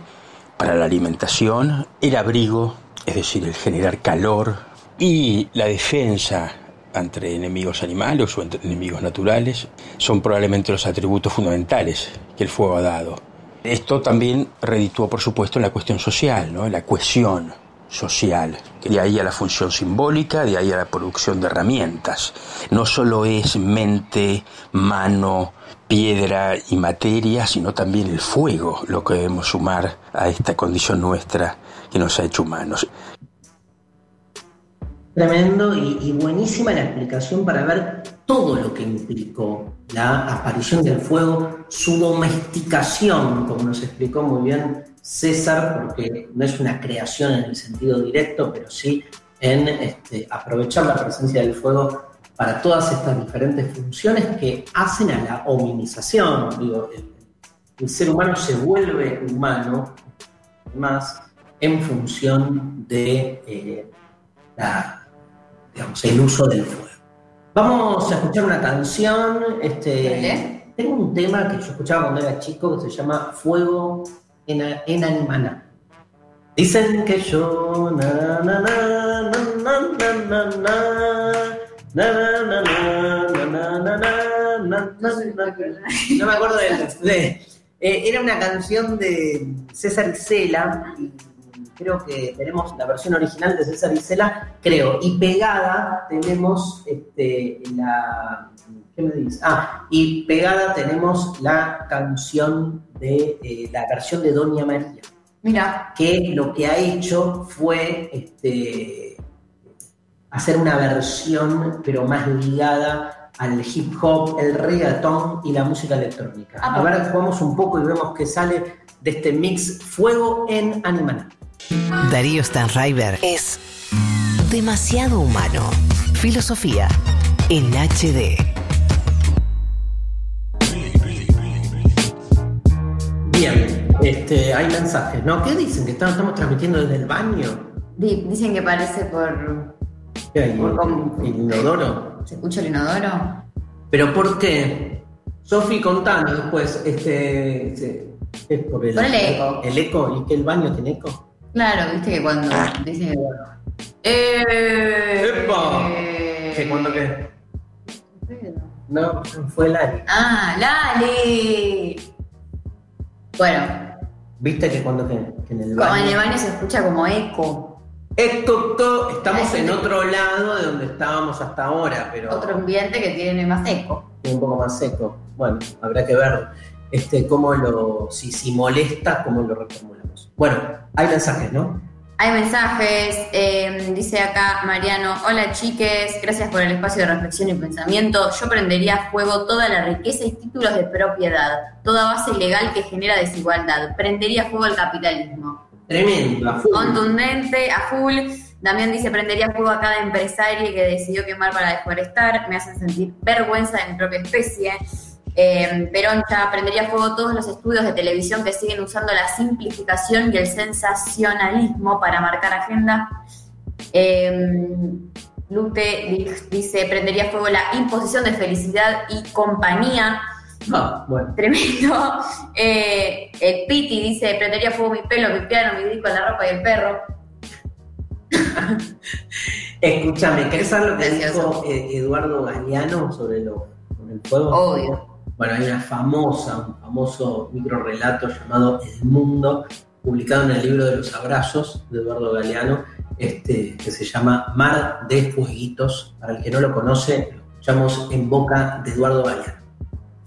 Para la alimentación, el abrigo, es decir, el generar calor y la defensa entre enemigos animales o entre enemigos naturales son probablemente los atributos fundamentales que el fuego ha dado esto también redituó, por supuesto, la cuestión social, ¿no? la cohesión social. De ahí a la función simbólica, de ahí a la producción de herramientas. No solo es mente, mano, piedra y materia, sino también el fuego lo que debemos sumar a esta condición nuestra que nos ha hecho humanos. Tremendo y, buenísima la explicación para ver todo lo que implicó la aparición del fuego, su domesticación, como nos explicó muy bien César, porque no es una creación en el sentido directo, pero sí en este, aprovechar la presencia del fuego para todas estas diferentes funciones que hacen a la hominización. Digo, el, ser humano se vuelve humano más en función de eh, la digamos, el uso del fuego. Vamos a escuchar una canción. Este, tengo un tema que yo escuchaba cuando era chico que se llama Fuego en, en Animana. Dicen que yo na na na no me acuerdo de, eh, era una canción de César Isela creo que tenemos la versión original de César Isela, creo, y pegada tenemos este, la. ¿Qué me dices? Ah, y pegada tenemos la canción de eh, la versión de Doña María. Mira. Que lo que ha hecho fue este, hacer una versión, pero más ligada al hip hop, el reggaetón y la música electrónica. Ah, a ver, jugamos un poco y vemos qué sale de este mix Fuego en Animal. Darío Stanraiver es demasiado humano. Filosofía en HD. Bien, este, hay mensajes, ¿no? ¿Qué dicen? ¿Que estamos, transmitiendo desde el baño? Dicen que parece por. ¿Qué hay? ¿El inodoro? ¿Se escucha el inodoro? ¿Pero por qué? Sofi, contanos después, este, este es por el, el eco. ¿El eco? ¿Y que el baño tiene eco? Claro, viste que cuando dicen que Eh, ¡Epa! eh, ¿Qué, cuándo qué? No, fue Lali. Ah, Lali. Bueno, ¿Viste que cuando que, que en el como en el baño se escucha como eco. Esto, estamos en otro lado de donde estábamos hasta ahora, pero Otro ambiente que tiene más eco. un poco más seco. Bueno, habrá que ver este, cómo lo, si, si molesta, cómo lo reformulamos. Bueno, hay mensajes, ¿no? Hay mensajes, eh, dice acá Mariano, hola chiques, gracias por el espacio de reflexión y pensamiento. Yo prendería a fuego toda la riqueza y títulos de propiedad, toda base legal que genera desigualdad. Prendería a fuego el capitalismo. Tremendo, a full. Contundente, a full. Damián dice, prendería fuego a cada empresario que decidió quemar para deforestar. Me hacen sentir vergüenza de mi propia especie. Eh, Peroncha, prendería fuego todos los estudios de televisión que siguen usando la simplificación y el sensacionalismo para marcar agenda. Eh, Lute di- dice, prendería fuego la imposición de felicidad y compañía. Ah, bueno. Tremendo. Eh, el Piti dice, prendería fuego mi pelo, mi piano, mi disco, la ropa y el perro. Escúchame, ¿querés saber lo que Precioso. dijo eh, Eduardo Galeano sobre, lo, sobre el fuego? Obvio. Bueno, hay una famosa, un famoso micro relato llamado El Mundo, publicado en el libro de los abrazos de Eduardo Galeano, este, que se llama Mar de Fueguitos. Para el que no lo conoce, lo escuchamos en boca de Eduardo Galeano.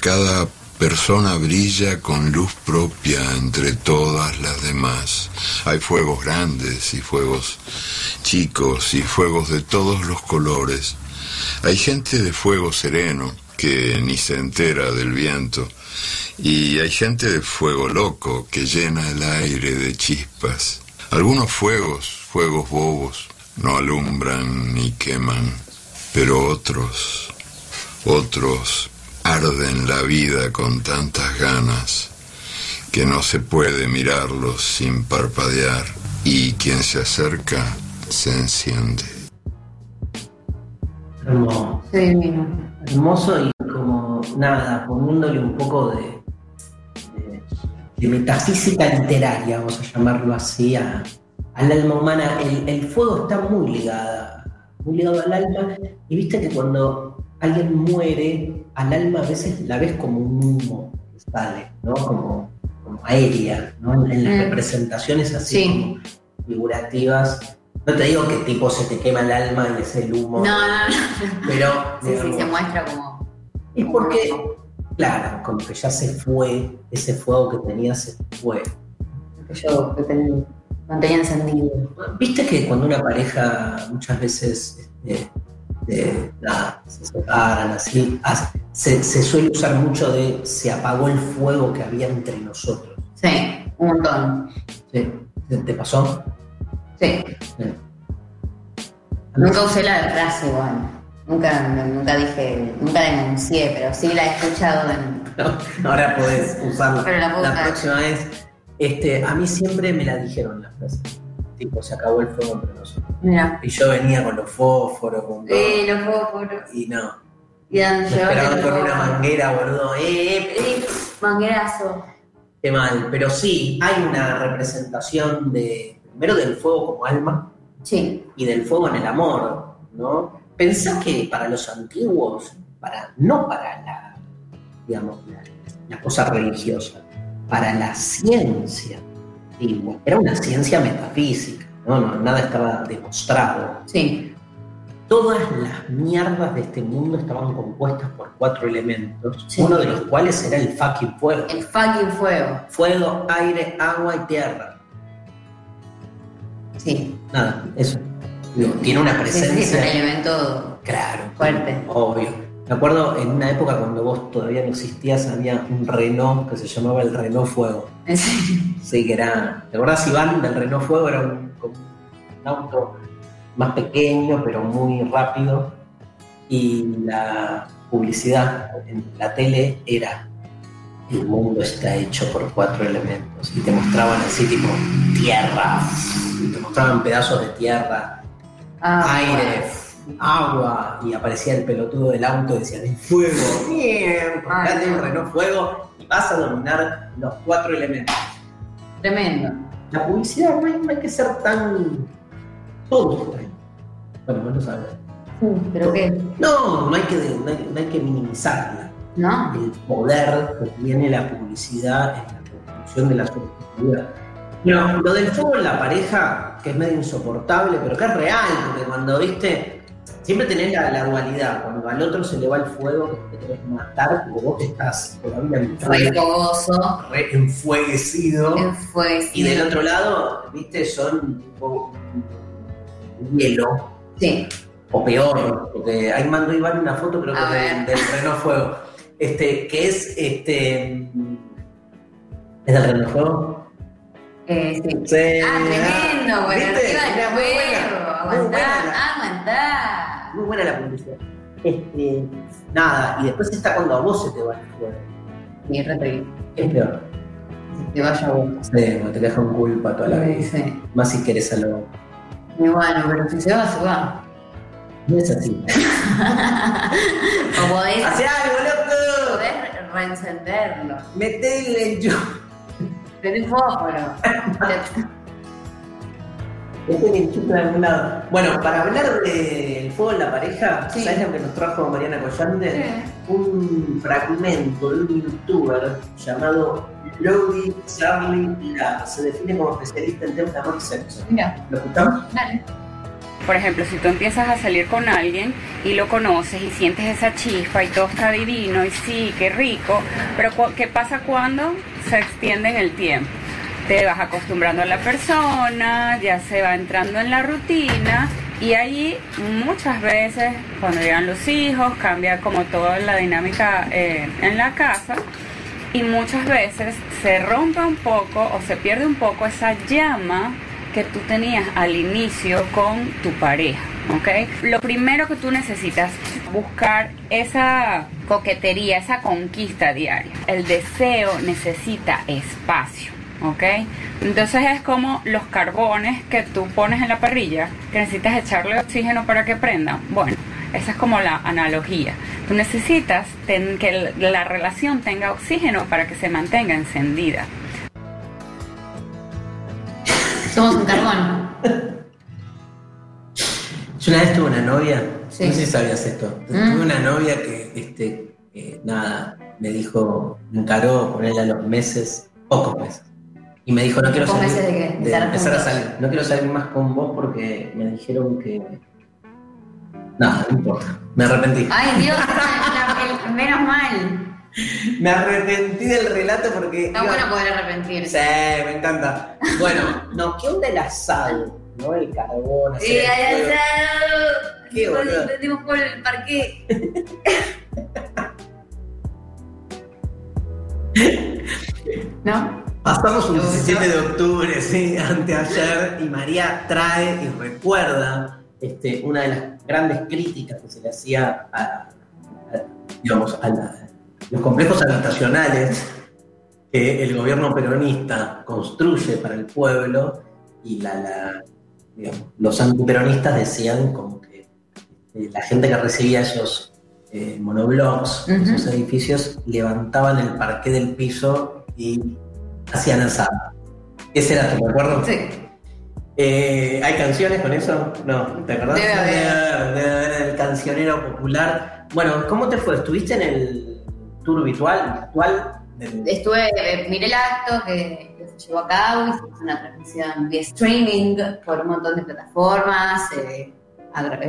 Cada persona brilla con luz propia entre todas las demás. Hay fuegos grandes y fuegos chicos y fuegos de todos los colores. Hay gente de fuego sereno que ni se entera del viento. Y hay gente de fuego loco que llena el aire de chispas. Algunos fuegos, fuegos bobos, no alumbran ni queman, pero otros, otros arden la vida con tantas ganas que no se puede mirarlos sin parpadear y quien se acerca se enciende. Hermoso. Sí, hermoso y como nada, poniéndole un poco de, de, de metafísica literaria, vamos a llamarlo así, a- al alma humana. El, el fuego está muy ligada, muy ligado al alma, y viste que cuando alguien muere, al alma a veces la ves como un humo que sale, ¿no? Como, como aérea, ¿no? En, en las Mm. representaciones así Sí. como figurativas. No te digo que tipo se te quema el alma y es el humo. No, no, no. Pero Sí, sí, se muestra como. es porque, claro, como que ya se fue, ese fuego que tenía se fue. que yo que ten- mantenía encendido. Viste que cuando una pareja muchas veces este, nada, se separan así, hace- se, se suele usar mucho de se apagó el fuego que había entre nosotros. Sí, un montón. ¿Sí? ¿Te, te pasó? Sí. Sí. Nunca usé la frase igual. Nunca, nunca dije, nunca denuncié, pero sí la he escuchado en. No, ahora podés usarla. Pero la próxima vez. Este, a mí siempre me la dijeron la frase. Tipo, se acabó el fuego entre nosotros. Mira. Y yo venía con los fósforos, con todo. Eh, los fósforos. Y no. Y dan esperaban con una manguera, boludo. Eh, eh, Eh, manguerazo. qué mal. Pero sí, hay una representación de, primero del fuego como alma Sí. y del fuego en el amor, ¿no? Pensá que para los antiguos, para, no para la, digamos, la, la cosa religiosa, para la ciencia antigua, era una ciencia metafísica, ¿no? No, nada estaba demostrado. Sí. Todas las mierdas de este mundo estaban compuestas por cuatro elementos, Sí. uno de los cuales era el fucking fuego. El fucking fuego. Fuego, aire, agua y tierra. Sí. Nada, eso. Digo, tiene una Sí, sí, es un presencia. elemento Claro. fuerte. Obvio. Me acuerdo en una época cuando vos todavía no existías, había un Renault que se llamaba el Renault Fuego. Serio. Sí, que era. ¿Te acordás, Iván, del Renault Fuego? Era un auto más pequeño, pero muy rápido. Y la publicidad en la tele era el mundo está hecho por cuatro elementos. Y te mostraban así tipo tierra, y te mostraban pedazos de tierra, Ah, aire, agua, y aparecía el pelotudo del auto y decía, el fuego, bien, comprate un. Renault Fuego y vas a dominar los cuatro elementos. Tremendo. La publicidad no hay, no hay que ser tan... Ahí. Bueno, vos lo sabes. ¿Pero qué? No, no hay que, no hay, no hay que minimizarla. ¿No? El poder que tiene la publicidad en la construcción de la subjetividad. Pero lo del fuego en la pareja, que es medio insoportable, pero que es real, porque cuando viste, siempre tenés la, la dualidad, cuando al otro se le va el fuego, que te querés matar, porque vos estás todavía en Re enfueguecido. Fue, Y del otro lado, viste, son tipo hielo, Sí. o peor, porque ahí mandó Iván una foto, creo que A del, del Renault Fuego. Este, que es este. ¿Es del Renault Fuego? Eh, sí. Sí. Ah, tremendo, bueno, ¿Viste? arriba del fuego. Aguantá, aguantá. Muy buena la publicidad. Este, nada, y después está cuando a vos se te va el fuego. Y re. Es peor. Que vaya vos. Sí, te deja un culpa toda la vida. Sí. Más si querés a lo. Y bueno, pero si se va, se va. No es así. O podés, ¡Hace algo, loco! podés reencenderlo. Metele el yo. Tenés fósforo. Chupo de algún lado. Bueno, para hablar del fuego en la pareja, Sí. ¿sabes lo que nos trajo Mariana Collante? un fragmento de un youtuber llamado Lodi Charlie Lara. Se define como especialista en temas de amor y sexo. Mira, ¿Lo escuchamos? dale. Por ejemplo, si tú empiezas a salir con alguien y lo conoces y sientes esa chispa y todo está divino y sí, qué rico, pero ¿qué pasa cuando se extiende en el tiempo? Te vas acostumbrando a la persona, ya se va entrando en la rutina y ahí muchas veces cuando llegan los hijos cambia como toda la dinámica eh, en la casa y muchas veces se rompe un poco o se pierde un poco esa llama que tú tenías al inicio con tu pareja, ¿ok? Lo primero que tú necesitas es buscar esa coquetería, esa conquista diaria. El deseo necesita espacio, ¿ok? Entonces es como los carbones que tú pones en la parrilla, que necesitas echarle oxígeno para que prendan. Bueno, esa es como la analogía. Tú necesitas ten- que la la relación tenga oxígeno para que se mantenga encendida. Somos un carbón. Yo una vez tuve una novia, Sí. no sé si sabías esto, Mm. tuve una novia que, este, eh, nada, me dijo, me encaró ponerle a los meses, pocos meses, y me dijo, no quiero ¿Pocos salir, de? De empezar a no quiero salir más con vos porque me dijeron que, nada, no importa, me arrepentí. Ay, Dios, menos mal. Me arrepentí del relato porque... Está iba- bueno poder arrepentirse. Sí, me encanta. Bueno, no, ¿qué onda el asado? ¿No? El carbón, Sí, el asado. Qué boludo. entendimos por el parque. ¿No? Pasamos un Me gustó. 17 de octubre, sí, anteayer, y María trae y recuerda este, una de las grandes críticas que se le hacía a, a- digamos, a la- los complejos habitacionales que el gobierno peronista construye para el pueblo y la, la- digamos, los antiperonistas decían como que eh, la gente que recibía esos eh, monoblocks, esos edificios, levantaban el parqué del piso y hacían asado. ¿Ese era tu recuerdo? Sí. Eh, ¿Hay canciones con eso? No, ¿te acordás? Debe haber. Debe haber, el cancionero popular. Bueno, ¿cómo te fue? ¿Estuviste en el tour virtual? virtual del- Estuve, eh, miré el acto que, que se llevó a cabo, hicimos una transmisión vía streaming por un montón de plataformas. eh,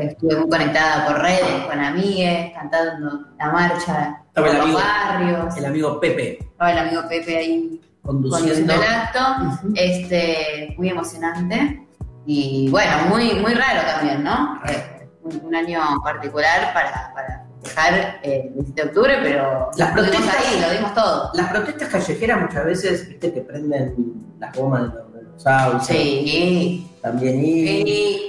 estuve muy conectada por redes, con amigues, cantando la marcha por los amigo- barrios. el amigo Pepe Estaba el amigo Pepe ahí conduciendo. conduciendo el acto. Este, muy emocionante y bueno, muy, muy raro también, ¿no? Eh, un, un año particular para, eh, el 17 de octubre, pero Las lo dimos protestas- ahí, lo dimos todo. Las protestas callejeras muchas veces, viste, que prenden las gomas de los de los. Sí. También y Sí.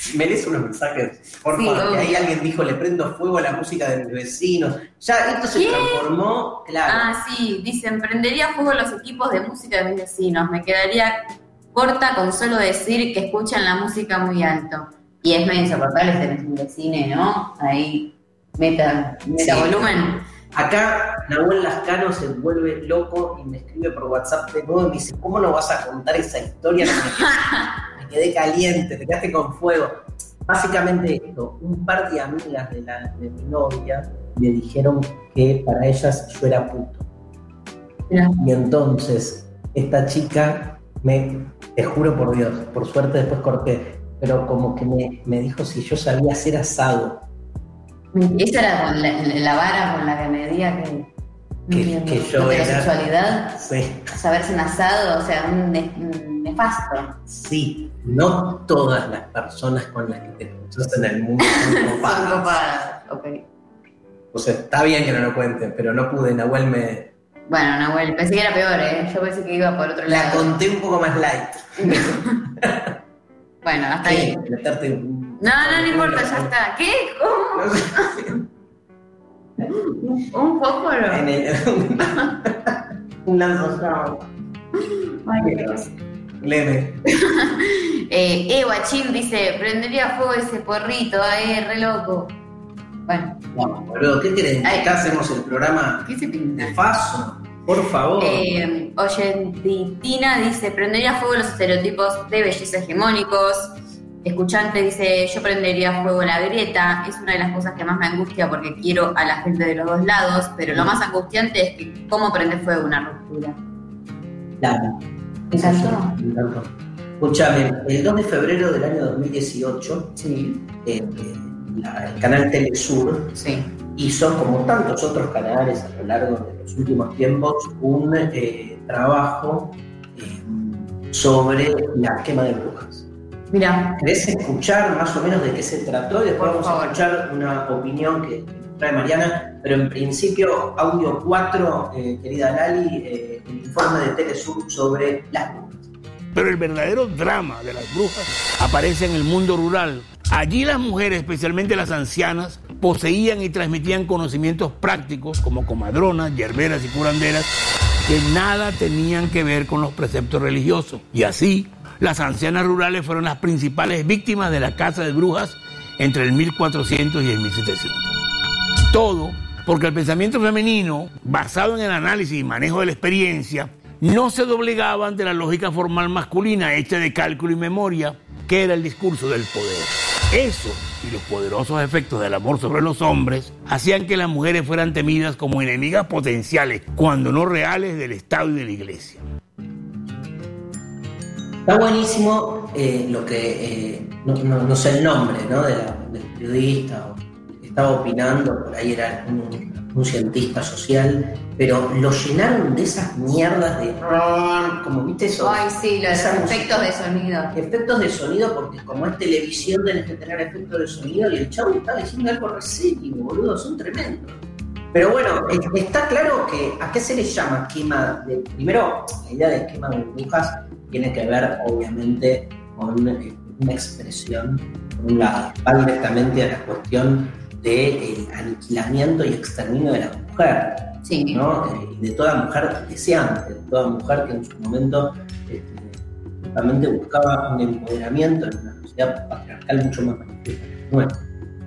me lees unos mensajes, por Sí, favor, ahí alguien dijo, le prendo fuego a la música de mis vecinos. Ya esto se ¿Qué? transformó, claro. Ah, sí, dicen, prendería fuego los equipos de música de mis vecinos. Me quedaría corta con solo decir que escuchan la música muy alto. Y es medio insoportable tener un vecine, ¿no? Ahí, meta, meta Sí. volumen. Acá Nahuel Lascano se vuelve loco y me escribe por WhatsApp de nuevo y me dice, ¿cómo no vas a contar esa historia? Quedé, caliente, te quedaste con fuego. Básicamente esto, un par de amigas de, la, de mi novia le dijeron que para ellas yo era puto. Y entonces esta chica me, te juro por Dios, por suerte después corté, pero como que me, me dijo si yo sabía hacer asado. Esa era con la, la vara con la que medía que, Que- que yo La era- heterosexualidad, Sí. saberse un asado, o sea, un nefasto. Sí, no todas las personas con las que te cruzas en el mundo son Son copadas. ok. O sea, está bien que no lo cuenten, pero no pude, Nahuel me... Bueno, Nahuel, pensé que era peor, ¿eh? Yo pensé que iba por otro La lado. conté un poco más light. Bueno, hasta ahí. meterte un... No, no, no importa, ya está. ¿Qué? ¿Cómo? ¿Un fósforo? En el... un lanzador. Ay, qué Leve. Eh, Guachín dice, prendería fuego ese porrito, eh, re loco. Bueno, No, boludo, ¿qué querés? Ay. Acá hacemos el programa ¿qué se pinta? de Faso. Por favor. Eh, Oyentitina dice, prendería fuego los estereotipos de belleza hegemónicos. Escuchante dice, yo prendería fuego la grieta. Es una de las cosas que más me angustia porque quiero a la gente de los dos lados, pero lo más angustiante es que cómo prende fuego una ruptura. Claro. Me encantó. Escúchame, el 2 de febrero del año 2018, Sí, eh, eh, la- el canal Telesur sí. hizo, como tantos otros canales a lo largo de los últimos tiempos, un eh, trabajo eh, sobre la quema de brujas. Mira, ¿Querés escuchar más o menos de qué se trató? Y después Por vamos favor. a escuchar una opinión que trae Mariana, pero en principio, audio 4, eh, querida Lali, eh, el informe de Telesur sobre las brujas. Pero el verdadero drama de las brujas aparece en el mundo rural. Allí las mujeres, especialmente las ancianas, poseían y transmitían conocimientos prácticos como comadronas, yerberas y curanderas que nada tenían que ver con los preceptos religiosos. Y así, las ancianas rurales fueron las principales víctimas de la caza de brujas entre el 1400 y el 1700. Todo porque el pensamiento femenino, basado en el análisis y manejo de la experiencia, no se doblegaba ante la lógica formal masculina hecha de cálculo y memoria, que era el discurso del poder. Eso y los poderosos efectos del amor sobre los hombres hacían que las mujeres fueran temidas como enemigas potenciales, cuando no reales, del Estado y de la Iglesia. Está buenísimo eh, lo que, eh, no, sé el nombre ¿no? del periodista o estaba opinando, por ahí era un, un cientista social, pero lo llenaron de esas mierdas de... Como viste eso. ay sí, los efectos de sonido. Efectos de sonido, porque como es televisión tenés que tener efectos de sonido y el chavo está diciendo algo re serio, boludo, son tremendos. Pero bueno, es- está claro que a qué se le llama quema de... Primero, la idea de quema de brujas tiene que ver obviamente con eh, una expresión, por un lado, va directamente a la cuestión del aniquilamiento y exterminio de la mujer. Sí. ¿no? Eh, de toda mujer deseante, de toda mujer que en su momento este, justamente buscaba un empoderamiento en una sociedad patriarcal mucho más manifiesta. Bueno,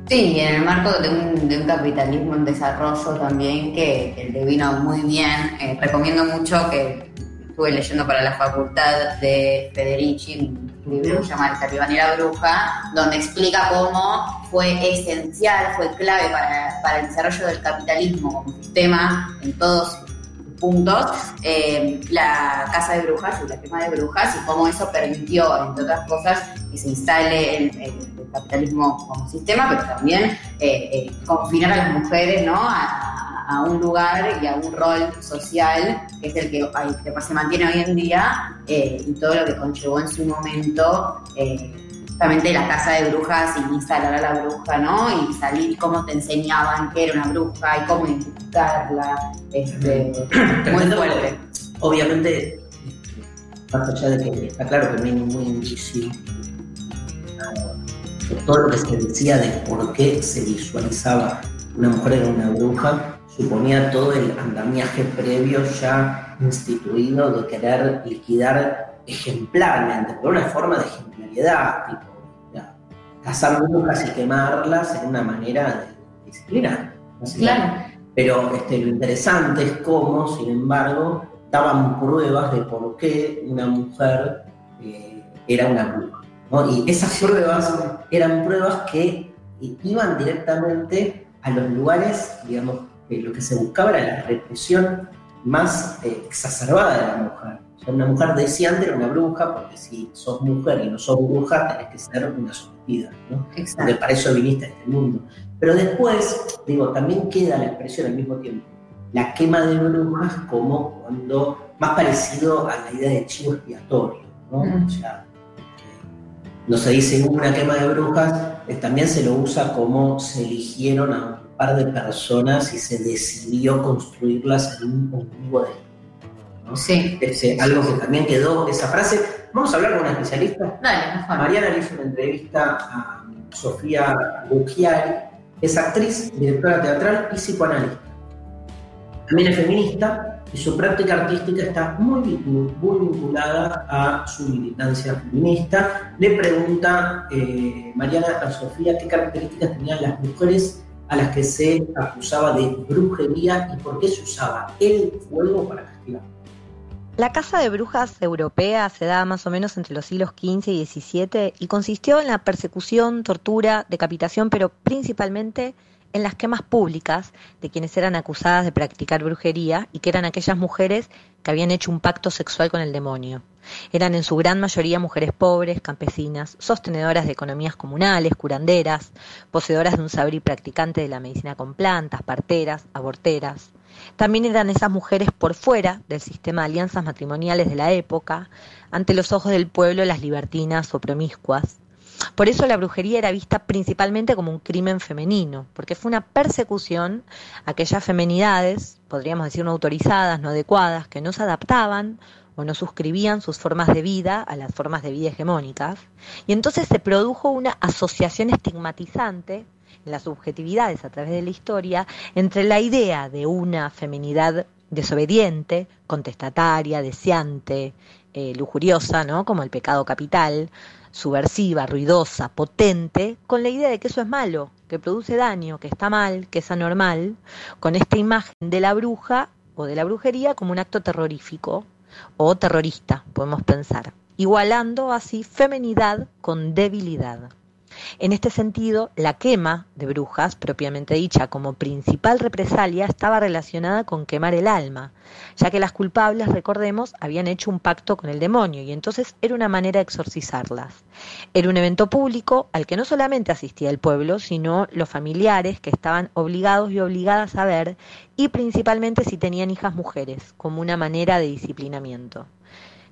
Sí, y en el marco de un, de un capitalismo en desarrollo también que, que le vino muy bien. Eh, recomiendo mucho que estuve leyendo para la facultad de Federici un libro que se llama El Talibán y la Bruja, donde explica cómo fue esencial, fue clave para, para el desarrollo del capitalismo como sistema en todos puntos, eh, la casa de brujas y la quema de brujas y cómo eso permitió, entre otras cosas, que se instale el, el- el capitalismo como sistema, pero también eh, eh, confinar a las mujeres ¿no? a, a un lugar y a un rol social que es el que, que se mantiene hoy en día eh, y todo lo que conllevó en su momento. eh, justamente la casa de brujas y instalar a la bruja, ¿no? Y salir cómo te enseñaban que era una bruja y cómo identificarla. Este, muy fuerte. obviamente más allá de que está claro que no hay ningún indicio de todo lo que se decía de por qué se visualizaba una mujer en una bruja, suponía todo el andamiaje previo ya instituido de querer liquidar ejemplarmente, por una forma de ejemplaridad, tipo, ya, cazar brujas y quemarlas en una manera de disciplina. Claro. Pero este, lo interesante es cómo, sin embargo, daban pruebas de por qué una mujer eh, era una bruja. ¿no? Y esas pruebas eran pruebas que iban directamente a los lugares, digamos, lo que se buscaba era la represión más eh, exacerbada de la mujer. O sea, una mujer deseante era una bruja, porque si sos mujer y no sos bruja, tenés que ser una sometida, ¿no? Porque para eso viniste a este mundo. Pero después, digo, también queda la expresión al mismo tiempo, la quema de brujas como cuando, más parecido a la idea de chivo expiatorio, ¿no? O sea, no se dice una quema de brujas, también se lo usa como se eligieron a un par de personas y se decidió construirlas en un de ¿no? Sí. Ese, algo que también quedó, esa frase. Vamos a hablar con una especialista. Dale, mejor. Mariana le hizo una entrevista a Sofía Bucchiari, es actriz, directora teatral y psicoanalista. También es feminista y su práctica artística está muy vinculada a su militancia feminista. Le pregunta eh, Mariana a Sofía qué características tenían las mujeres a las que se acusaba de brujería y por qué se usaba el fuego para castigar. La caza de brujas europea se daba más o menos entre los siglos XV y XVII y consistió en la persecución, tortura, decapitación, pero principalmente en las quemas públicas de quienes eran acusadas de practicar brujería y que eran aquellas mujeres que habían hecho un pacto sexual con el demonio. Eran en su gran mayoría mujeres pobres, campesinas, sostenedoras de economías comunales, curanderas, poseedoras de un saber y practicante de la medicina con plantas, parteras, aborteras. También eran esas mujeres por fuera del sistema de alianzas matrimoniales de la época, ante los ojos del pueblo las libertinas o promiscuas. Por eso la brujería era vista principalmente como un crimen femenino, porque fue una persecución a aquellas femenidades, podríamos decir no autorizadas, no adecuadas, que no se adaptaban o no suscribían sus formas de vida a las formas de vida hegemónicas. Y entonces se produjo una asociación estigmatizante en las subjetividades a través de la historia entre la idea de una feminidad desobediente, contestataria, deseante, eh, lujuriosa, ¿no? como el pecado capital, subversiva, ruidosa, potente, con la idea de que eso es malo, que produce daño, que está mal, que es anormal, con esta imagen de la bruja o de la brujería como un acto terrorífico o terrorista, podemos pensar, igualando así femenidad con debilidad. En este sentido, la quema de brujas, propiamente dicha como principal represalia, estaba relacionada con quemar el alma, ya que las culpables, recordemos, habían hecho un pacto con el demonio y entonces era una manera de exorcizarlas. Era un evento público al que no solamente asistía el pueblo, sino los familiares que estaban obligados y obligadas a ver y principalmente si tenían hijas mujeres, como una manera de disciplinamiento.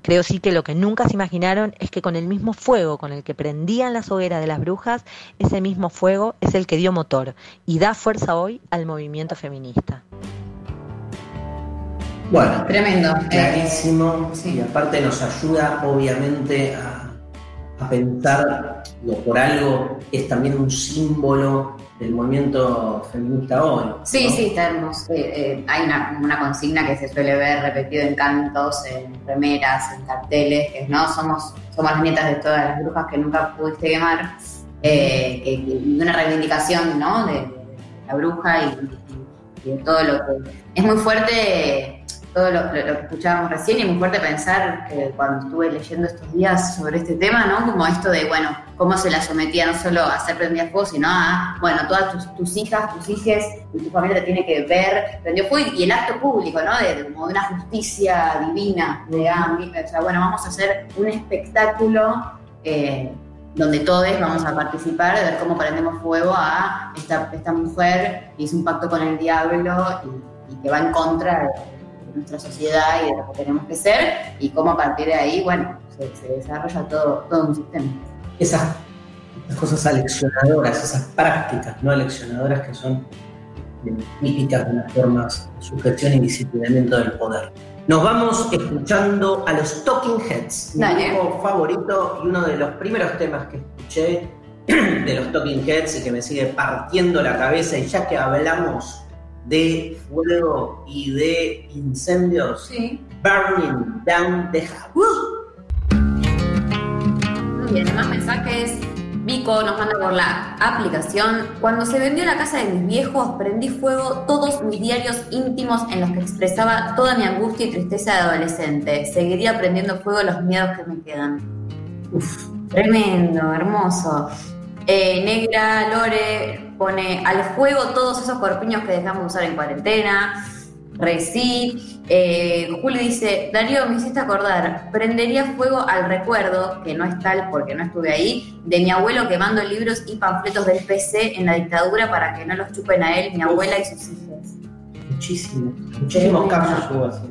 Creo sí que lo que nunca se imaginaron es que con el mismo fuego con el que prendían las hogueras de las brujas, ese mismo fuego es el que dio motor y da fuerza hoy al movimiento feminista. Bueno, Tremendo. clarísimo Eh, y aparte nos ayuda obviamente a, a pensar, lo por algo es también un símbolo del movimiento feminista hoy. Sí, sí, está hermoso. Eh, eh, hay una, consigna que se suele ver repetido en cantos, en remeras, en carteles, que ¿no? Somos, somos las nietas de todas las brujas que nunca pudiste quemar. Eh, una reivindicación, ¿no? De, la bruja y, de todo lo que... Es muy fuerte todo lo, lo- lo que escuchábamos recién y muy fuerte pensar que cuando estuve leyendo estos días sobre este tema, ¿no? Como esto de, bueno, cómo se la sometía no solo a ser prendida fuego, sino a, bueno, todas tus, hijas, tus hijes y tu familia te tiene que ver prendió fuego y el acto público, ¿no? De, como una justicia divina, de, ah, o sea, bueno, vamos a hacer un espectáculo eh, donde todos vamos a participar, de ver cómo prendemos fuego a esta, esta mujer y es un pacto con el diablo y, que va en contra de, de nuestra sociedad y de lo que tenemos que ser y cómo a partir de ahí, bueno, se, se desarrolla todo, todo un sistema. Esas, esas cosas aleccionadoras, esas prácticas no aleccionadoras que son eh, típicas de las formas de sujeción y disciplinamiento del poder. Nos vamos escuchando a los Talking Heads, mi grupo favorito y uno de los primeros temas que escuché de los Talking Heads y que me sigue partiendo la cabeza. Y ya que hablamos de fuego y de incendios, Burning Down the House. Muy bien, más mensajes. Vico nos manda por la aplicación. Cuando se vendió la casa de mis viejos, prendí fuego todos mis diarios íntimos en los que expresaba toda mi angustia y tristeza de adolescente. Seguiría prendiendo fuego los miedos que me quedan. Uf, tremendo, hermoso. Eh, Negra Lore pone al fuego todos esos corpiños que dejamos de usar en cuarentena. Reci. Eh, Juli dice, Darío, me hiciste acordar, prendería fuego al recuerdo, que no es tal porque no estuve ahí, de mi abuelo quemando libros y panfletos del PC en la dictadura para que no los chupen a él, mi abuela y sus hijos. Muchísimos, muchísimos casos hubo así.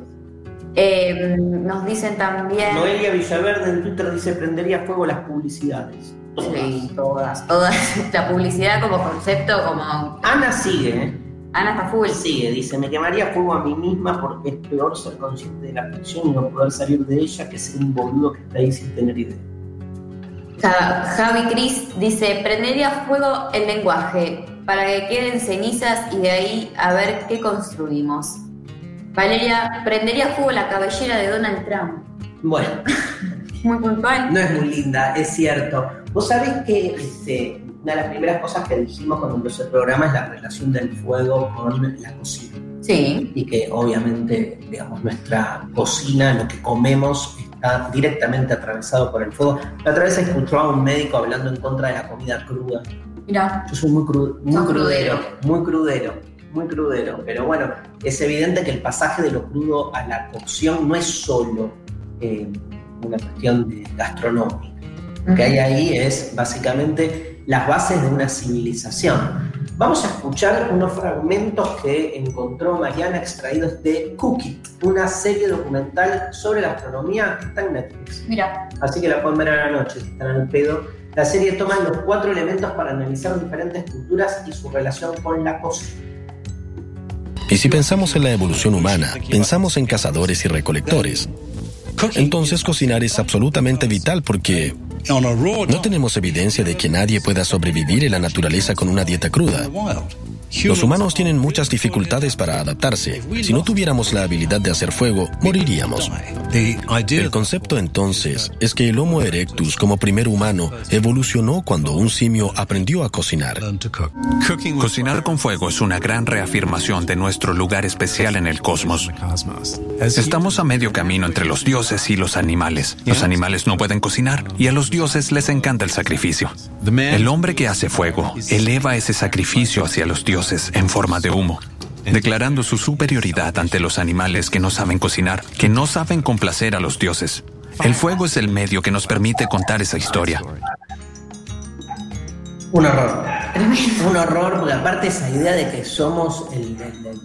Eh, nos dicen también... Noelia Villaverde en Twitter dice prendería fuego las publicidades. Sí, todas, todas. La publicidad como concepto, como... Ana sigue, ¿eh? Ana está full. Sigue, dice, me quemaría fuego a mí misma porque es peor ser consciente de la aflicción y no poder salir de ella que ser un boludo que está ahí sin tener idea. Ja- Javi Cris dice, prendería fuego el lenguaje para que queden cenizas y de ahí a ver qué construimos. Valeria, prendería fuego la cabellera de Donald Trump. Bueno, Muy puntual. no es muy linda, es cierto. Vos sabés que este, una de las primeras cosas que dijimos cuando empezó el programa es la relación del fuego con la cocina. Sí. Y que obviamente, digamos, nuestra cocina, lo que comemos, está directamente atravesado por el fuego. La otra vez escuchó a un médico hablando en contra de la comida cruda. Mira. Yo soy muy, cru- muy crudero, crudero. muy crudero, muy crudero. Pero bueno, es evidente que el pasaje de lo crudo a la cocción no es solo eh, una cuestión de gastronómica. Lo que hay ahí es básicamente las bases de una civilización. Vamos a escuchar unos fragmentos que encontró Mariana extraídos de Cook It, una serie documental sobre gastronomía que está en Netflix. Mira. Así que la pueden ver a la noche si están al pedo. La serie toma los cuatro elementos para analizar diferentes culturas y su relación con la cocina. Y si pensamos en la evolución humana, pensamos en cazadores y recolectores. Entonces cocinar es absolutamente vital porque no tenemos evidencia de que nadie pueda sobrevivir en la naturaleza con una dieta cruda. Los humanos tienen muchas dificultades para adaptarse. Si no tuviéramos la habilidad de hacer fuego, moriríamos. El concepto entonces es que el Homo erectus como primer humano evolucionó cuando un simio aprendió a cocinar. Cocinar con fuego es una gran reafirmación de nuestro lugar especial en el cosmos. Estamos a medio camino entre los dioses y los animales. Los animales no pueden cocinar y a los dioses les encanta el sacrificio. El hombre que hace fuego eleva ese sacrificio hacia los dioses en forma de humo, declarando su superioridad ante los animales que no saben cocinar, que no saben complacer a los dioses. El fuego es el medio que nos permite contar esa historia. Un horror. Un horror, porque aparte esa idea de que somos el, el- el-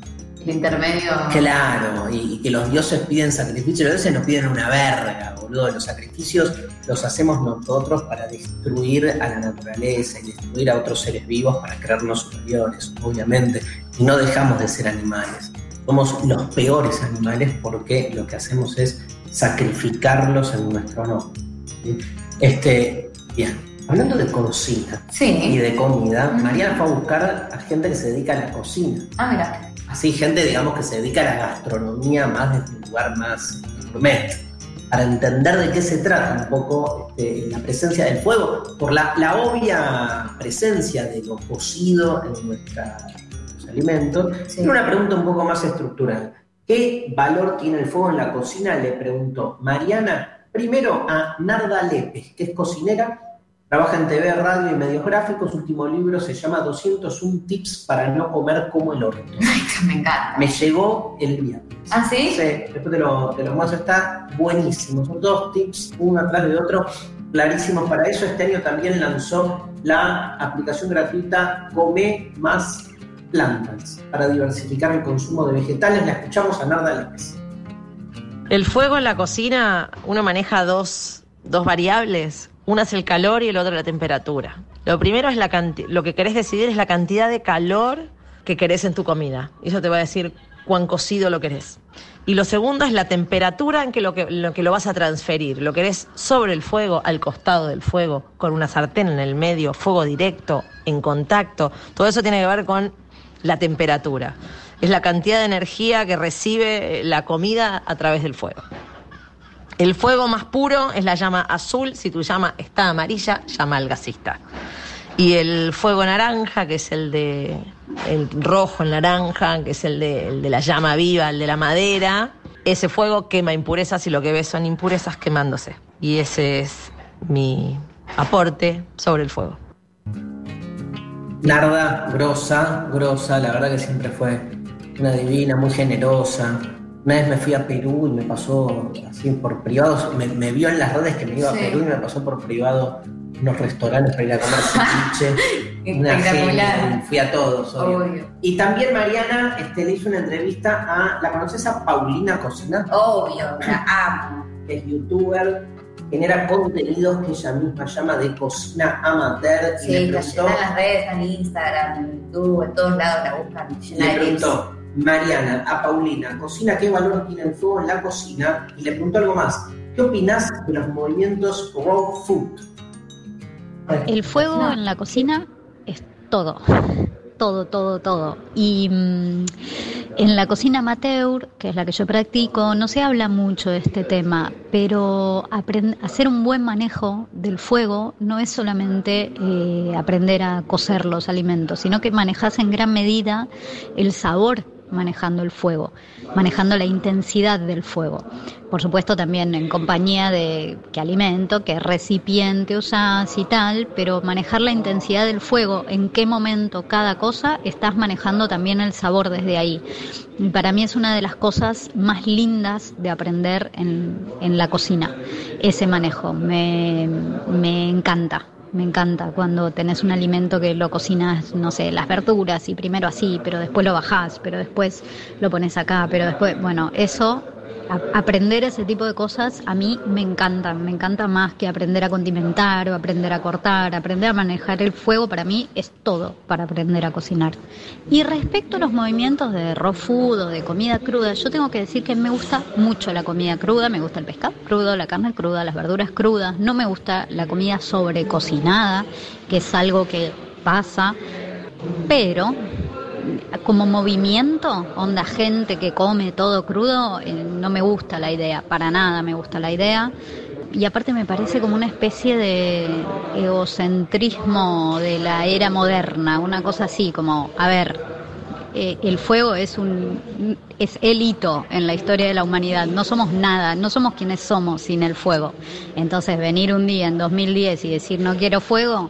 El intermedio. Claro, y, y que los dioses piden sacrificios, los dioses nos piden una verga, boludo. Los sacrificios los hacemos nosotros para destruir a la naturaleza y destruir a otros seres vivos para creernos superiores, obviamente. Y no dejamos de ser animales. Somos los peores animales porque lo que hacemos es sacrificarlos en nuestro nombre. ¿sí? Este, bien, hablando de cocina y de comida, Mariana fue a buscar a gente que se dedica a la cocina. Ah, mira. Así, gente, digamos, que se dedica a la gastronomía más desde un lugar más gourmet. Para entender de qué se trata un poco este, la presencia del fuego, por la, la obvia presencia de lo cocido en nuestra- nuestros alimentos. Tiene una pregunta un poco más estructural. ¿Qué valor tiene el fuego en la cocina? Le preguntó Mariana, primero a Narda Lepes, que es cocinera, trabaja en TV, radio y medios gráficos. Su último libro se llama 201 tips para no comer como el orto. Me encanta. Me llegó el viernes. ¿Ah, sí? Sí, después te lo, te lo muestro, está buenísimo. Son dos tips, uno atrás de otro, clarísimos para eso. Este año también lanzó la aplicación gratuita Come Más Plantas para diversificar el consumo de vegetales. La escuchamos a Narda López. El fuego en la cocina, uno maneja dos, dos variables. Una es el calor y el otro la temperatura. Lo primero es la lo que querés decidir es la cantidad de calor que querés en tu comida. Y eso te va a decir cuán cocido lo querés. Y lo segundo es la temperatura en que lo, que lo que lo vas a transferir. ¿Lo querés sobre el fuego, al costado del fuego, con una sartén en el medio, fuego directo, en contacto? Todo eso tiene que ver con la temperatura. Es la cantidad de energía que recibe la comida a través del fuego. El fuego más puro es la llama azul. Si tu llama está amarilla, llama al gasista. Y el fuego naranja, que es el de el rojo, el naranja, que es el de, el de la llama viva, el de la madera, ese fuego quema impurezas y lo que ves son impurezas quemándose. Y ese es mi aporte sobre el fuego. Narda, grosa, grosa, la verdad que siempre fue una divina, muy generosa. Una vez me fui a Perú y me pasó así por privado, me, me vio en las redes que me iba Sí. a Perú y me pasó por privado unos restaurantes para ir a comer ceviche. una genia, fui a todos, obvio. Obvio. Y también Mariana este, le hizo una entrevista a, ¿la conoces a Paulina Cocina? Obvio, la amo. Es youtuber, genera contenidos que ella misma llama de cocina amateur y Sí, le está preguntó, llena en las redes, en Instagram, en YouTube, en todos lados la buscan. Le preguntó Mariana a Paulina, cocina, ¿qué valor tiene el fuego en la cocina? Y le preguntó algo más, ¿qué opinás de los movimientos raw food? El fuego en la cocina es todo, todo, todo, todo. Y mm, en la cocina amateur, que es la que yo practico, no se habla mucho de este tema, pero hacer un buen manejo del fuego no es solamente eh, aprender a cocer los alimentos, sino que manejas en gran medida el sabor manejando el fuego, manejando la intensidad del fuego. Por supuesto también en compañía de qué alimento, qué recipiente usás y tal, pero manejar la intensidad del fuego, en qué momento cada cosa, estás manejando también el sabor desde ahí. Y para mí es una de las cosas más lindas de aprender en, en la cocina, ese manejo. Me, me encanta. Me encanta cuando tenés un alimento que lo cocinas, no sé, las verduras y primero así, pero después lo bajás, pero después lo pones acá, pero después, bueno, eso, aprender ese tipo de cosas a mí me encantan, me encanta más que aprender a condimentar o aprender a cortar, aprender a manejar el fuego, para mí es todo para aprender a cocinar. Y respecto a los movimientos de raw food o de comida cruda, yo tengo que decir que me gusta mucho la comida cruda, me gusta el pescado crudo, la carne cruda, las verduras crudas, no me gusta la comida sobrecocinada, que es algo que pasa, pero como movimiento, onda gente que come todo crudo, eh, no me gusta la idea, para nada me gusta la idea. Y aparte me parece como una especie de egocentrismo de la era moderna, una cosa así, como, a ver, eh, el fuego es un es el hito en la historia de la humanidad. No somos nada, no somos quienes somos sin el fuego. Entonces venir un día en 2010 y decir no quiero fuego,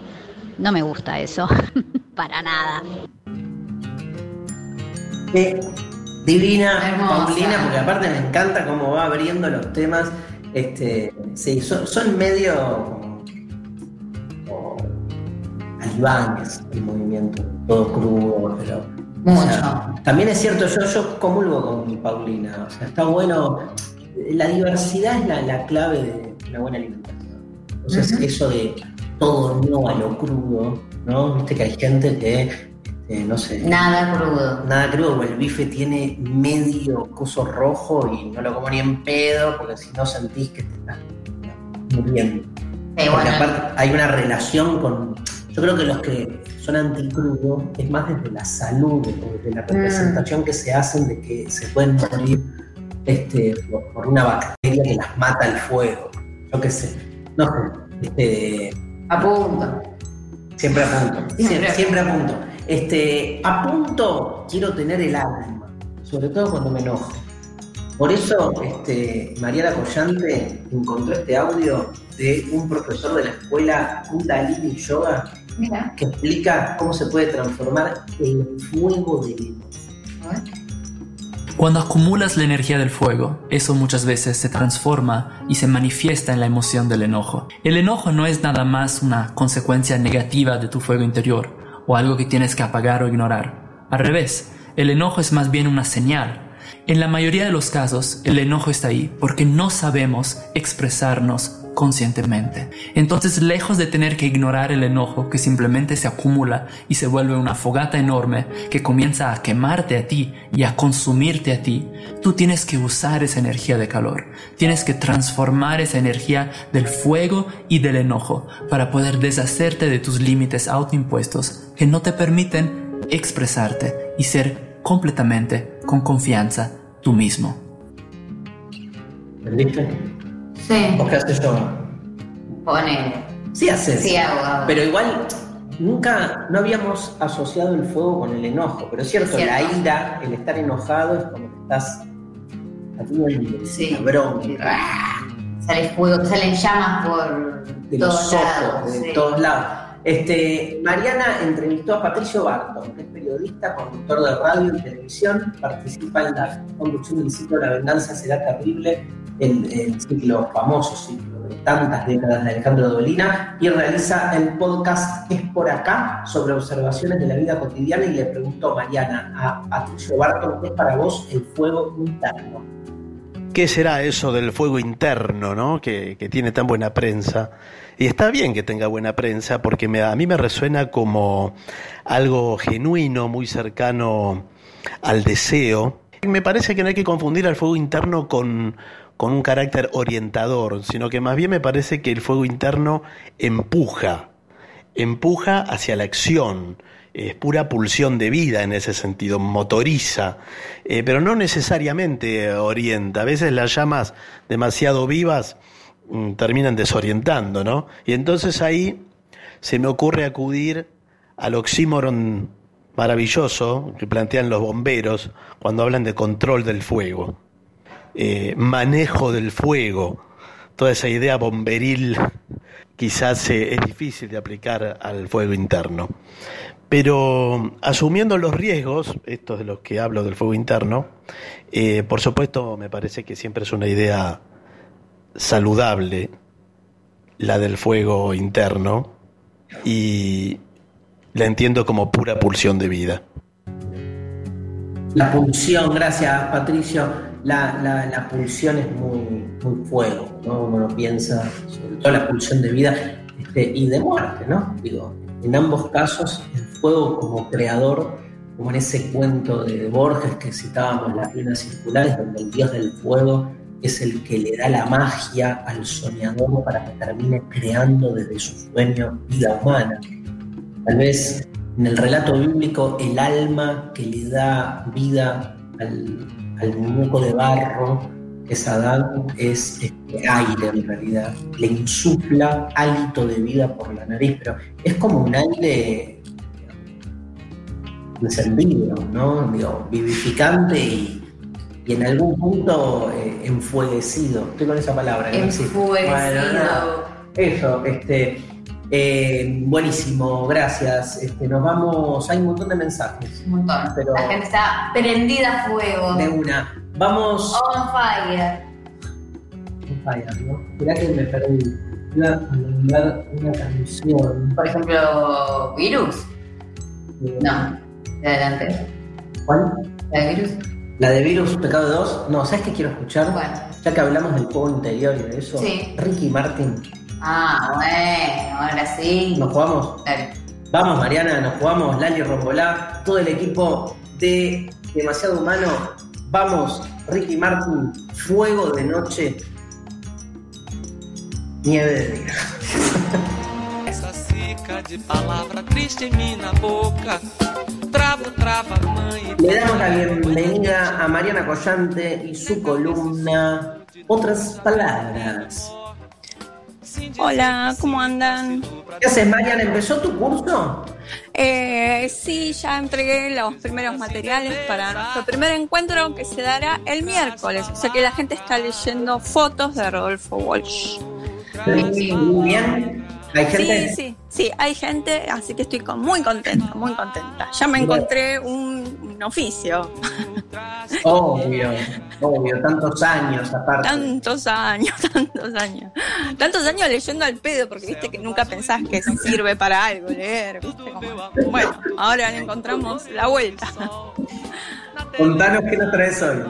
no me gusta eso, para nada. Qué divina Hermosa. Paulina, porque aparte me encanta cómo va abriendo los temas. Este, sí, son, son medio como alibanes el movimiento, todo crudo, pero. Mucho. o sea, también es cierto, yo, yo comulgo con Paulina. O sea, está bueno. La diversidad es la, la clave de una buena alimentación. Entonces, Ujú. eso de todo no a lo crudo, ¿no? Viste que hay gente que, este, no sé. Nada crudo. Nada crudo, porque el bife tiene medio coso rojo y no lo como ni en pedo, porque si no sentís que te estás muriendo. Porque bueno. aparte hay una relación con. Yo creo que los que son anticrudo es más desde la salud, desde la Mm. representación que se hacen de que se pueden morir este, por, una bacteria que las mata el fuego. Yo qué sé. No sé. Este, A punto. Siempre apunto. Siempre Siempre, siempre apunto. Este, apunto, quiero tener el alma, sobre todo cuando me enojo. Por eso, este, Mariana Collante encontró este audio de un profesor de la escuela Kundalini Yoga Mira. que explica cómo se puede transformar el fuego del enojo. Cuando acumulas la energía del fuego, eso muchas veces se transforma y se manifiesta en la emoción del enojo. El enojo no es nada más una consecuencia negativa de tu fuego interior o algo que tienes que apagar o ignorar. Al revés, el enojo es más bien una señal. En la mayoría de los casos, el enojo está ahí porque no sabemos expresarnos conscientemente. Entonces, lejos de tener que ignorar el enojo que simplemente se acumula y se vuelve una fogata enorme que comienza a quemarte a ti y a consumirte a ti, tú tienes que usar esa energía de calor. Tienes que transformar esa energía del fuego y del enojo para poder deshacerte de tus límites autoimpuestos que no te permiten expresarte y ser completamente, con confianza, tú mismo. Sí. ¿Vos qué haces yoga? Pone. Sí haces. Sí, hago, hago. Pero igual, nunca, no habíamos asociado el fuego con el enojo. Pero es cierto, Cierto. la ira, el estar enojado es como que estás haciendo el- Sí. bronca. Sale fuego, salen llamas por de los ojos, lados. de sí. todos lados. Este, Mariana entrevistó a Patricio Barton, que es periodista, conductor de radio y televisión, participa en la conducción del ciclo La venganza será terrible, el, el ciclo famoso, ciclo de tantas décadas de Alejandro Dolina, y realiza el podcast Es por acá, sobre observaciones de la vida cotidiana, y le preguntó Mariana a Patricio Barton, ¿qué es para vos el fuego interno? ¿Qué será eso del fuego interno, ¿no? que, que tiene tan buena prensa? Y está bien que tenga buena prensa porque a mí me resuena como algo genuino, muy cercano al deseo. Me parece que no hay que confundir al fuego interno con, con un carácter orientador, sino que más bien me parece que el fuego interno empuja, empuja hacia la acción, es pura pulsión de vida en ese sentido, motoriza, eh, pero no necesariamente orienta. A veces las llamas demasiado vivas terminan desorientando, ¿no? Y entonces ahí se me ocurre acudir al oxímoron maravilloso que plantean los bomberos cuando hablan de control del fuego, eh, manejo del fuego, toda esa idea bomberil quizás eh, es difícil de aplicar al fuego interno. Pero asumiendo los riesgos, estos de los que hablo del fuego interno, eh, por supuesto me parece que siempre es una idea saludable la del fuego interno y la entiendo como pura pulsión de vida. La pulsión, gracias Patricio. La, la- la pulsión es muy, muy fuego, ¿no? Uno piensa sobre todo la pulsión de vida este, y de muerte, ¿no? Digo, en ambos casos, el fuego como creador, como en ese cuento de Borges que citábamos, Las ruinas circulares, donde el dios del fuego es el que le da la magia al soñador para que termine creando desde su sueño vida humana. Tal vez en el relato bíblico el alma que le da vida al, al muñeco de barro, que es Adán, es este aire en realidad. Le insufla hálito de vida por la nariz, pero es como un aire encendido, ¿no? Digo, vivificante y, y en algún punto eh, enfueguecido. Estoy con esa palabra. no. Bueno, nada. Eso, este. eh, buenísimo, gracias. Este, nos vamos. Hay un montón de mensajes. Un montón. Pero La gente está prendida a fuego. de una. Vamos. On fire. Vaya, ¿no? Mirá que me perdí. Iba a nombrar una canción. Por ejemplo, Virus. No. De adelante. ¿Cuál? ¿La de Virus? ¿La de Virus Pecado 2? No, ¿sabes qué quiero escuchar? Ya que hablamos del fuego interior y de eso. Sí. Ricky Martin. Ah, bueno, ahora sí. ¿Nos jugamos? Dale. Vamos, Mariana, nos jugamos. Lali Rombolá, todo el equipo de Demasiado Humano. Vamos, Ricky Martin, fuego de noche, nieve de día. Essa seca de palavra triste em mim na boca. Travo, trava, mãe. Le damos la bienvenida a Mariana Collante y su columna Otras Palabras. Hola, ¿cómo andan? ¿Qué haces, Mariana? ¿Empezó tu curso? Eh, sí, ya entregué los primeros materiales para nuestro primer encuentro que se dará el miércoles. O sea que la gente está leyendo fotos de Rodolfo Walsh. Muy bien. ¿Hay gente? Sí, sí, sí, hay gente, así que estoy con- muy contenta, muy contenta. Ya me encontré un, un oficio. Obvio, obvio, tantos años aparte. Tantos años, tantos años. Tantos años leyendo al pedo, porque viste que nunca pensás que sirve para algo leer, viste como. Bueno, ahora le encontramos la vuelta. Contanos qué nos traes hoy.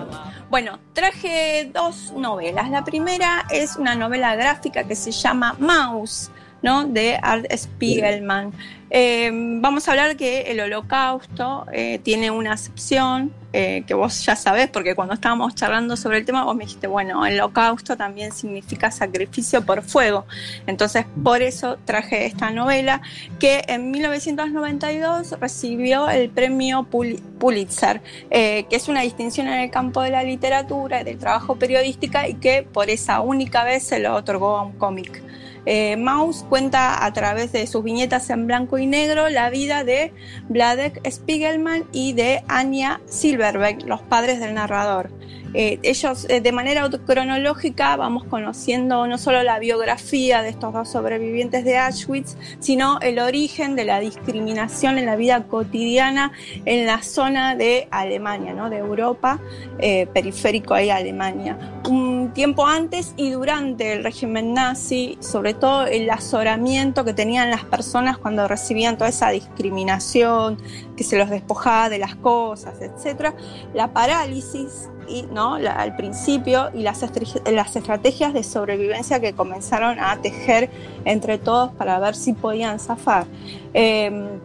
Bueno, traje dos novelas. La primera es una novela gráfica que se llama Mouse, ¿no? De Art Spiegelman. Eh, vamos a hablar que el holocausto eh, tiene una acepción eh, que vos ya sabés, porque cuando estábamos charlando sobre el tema, vos me dijiste, bueno, el holocausto también significa sacrificio por fuego. Entonces, por eso traje esta novela que en 1992 recibió el premio Pulitzer, que es una distinción en el campo de la literatura y del trabajo periodística y que por esa única vez se lo otorgó a un cómic. Eh, cuenta a través de sus viñetas en blanco y negro la vida de Vladek Spiegelman y de Anya Silverbeck, los padres del narrador. Eh, ellos eh, de manera cronológica vamos conociendo no solo la biografía de estos dos sobrevivientes de Auschwitz, sino el origen de la discriminación en la vida cotidiana en la zona de Alemania, ¿no? de Europa, eh, periférico ahí a Alemania. Un tiempo antes y durante el régimen nazi, sobre todo el azoramiento que tenían las personas cuando recibían toda esa discriminación, que se los despojaba de las cosas, etc. La parálisis y, ¿no? al principio y las, las estrategias de sobrevivencia que comenzaron a tejer entre todos para ver si podían zafar. Em,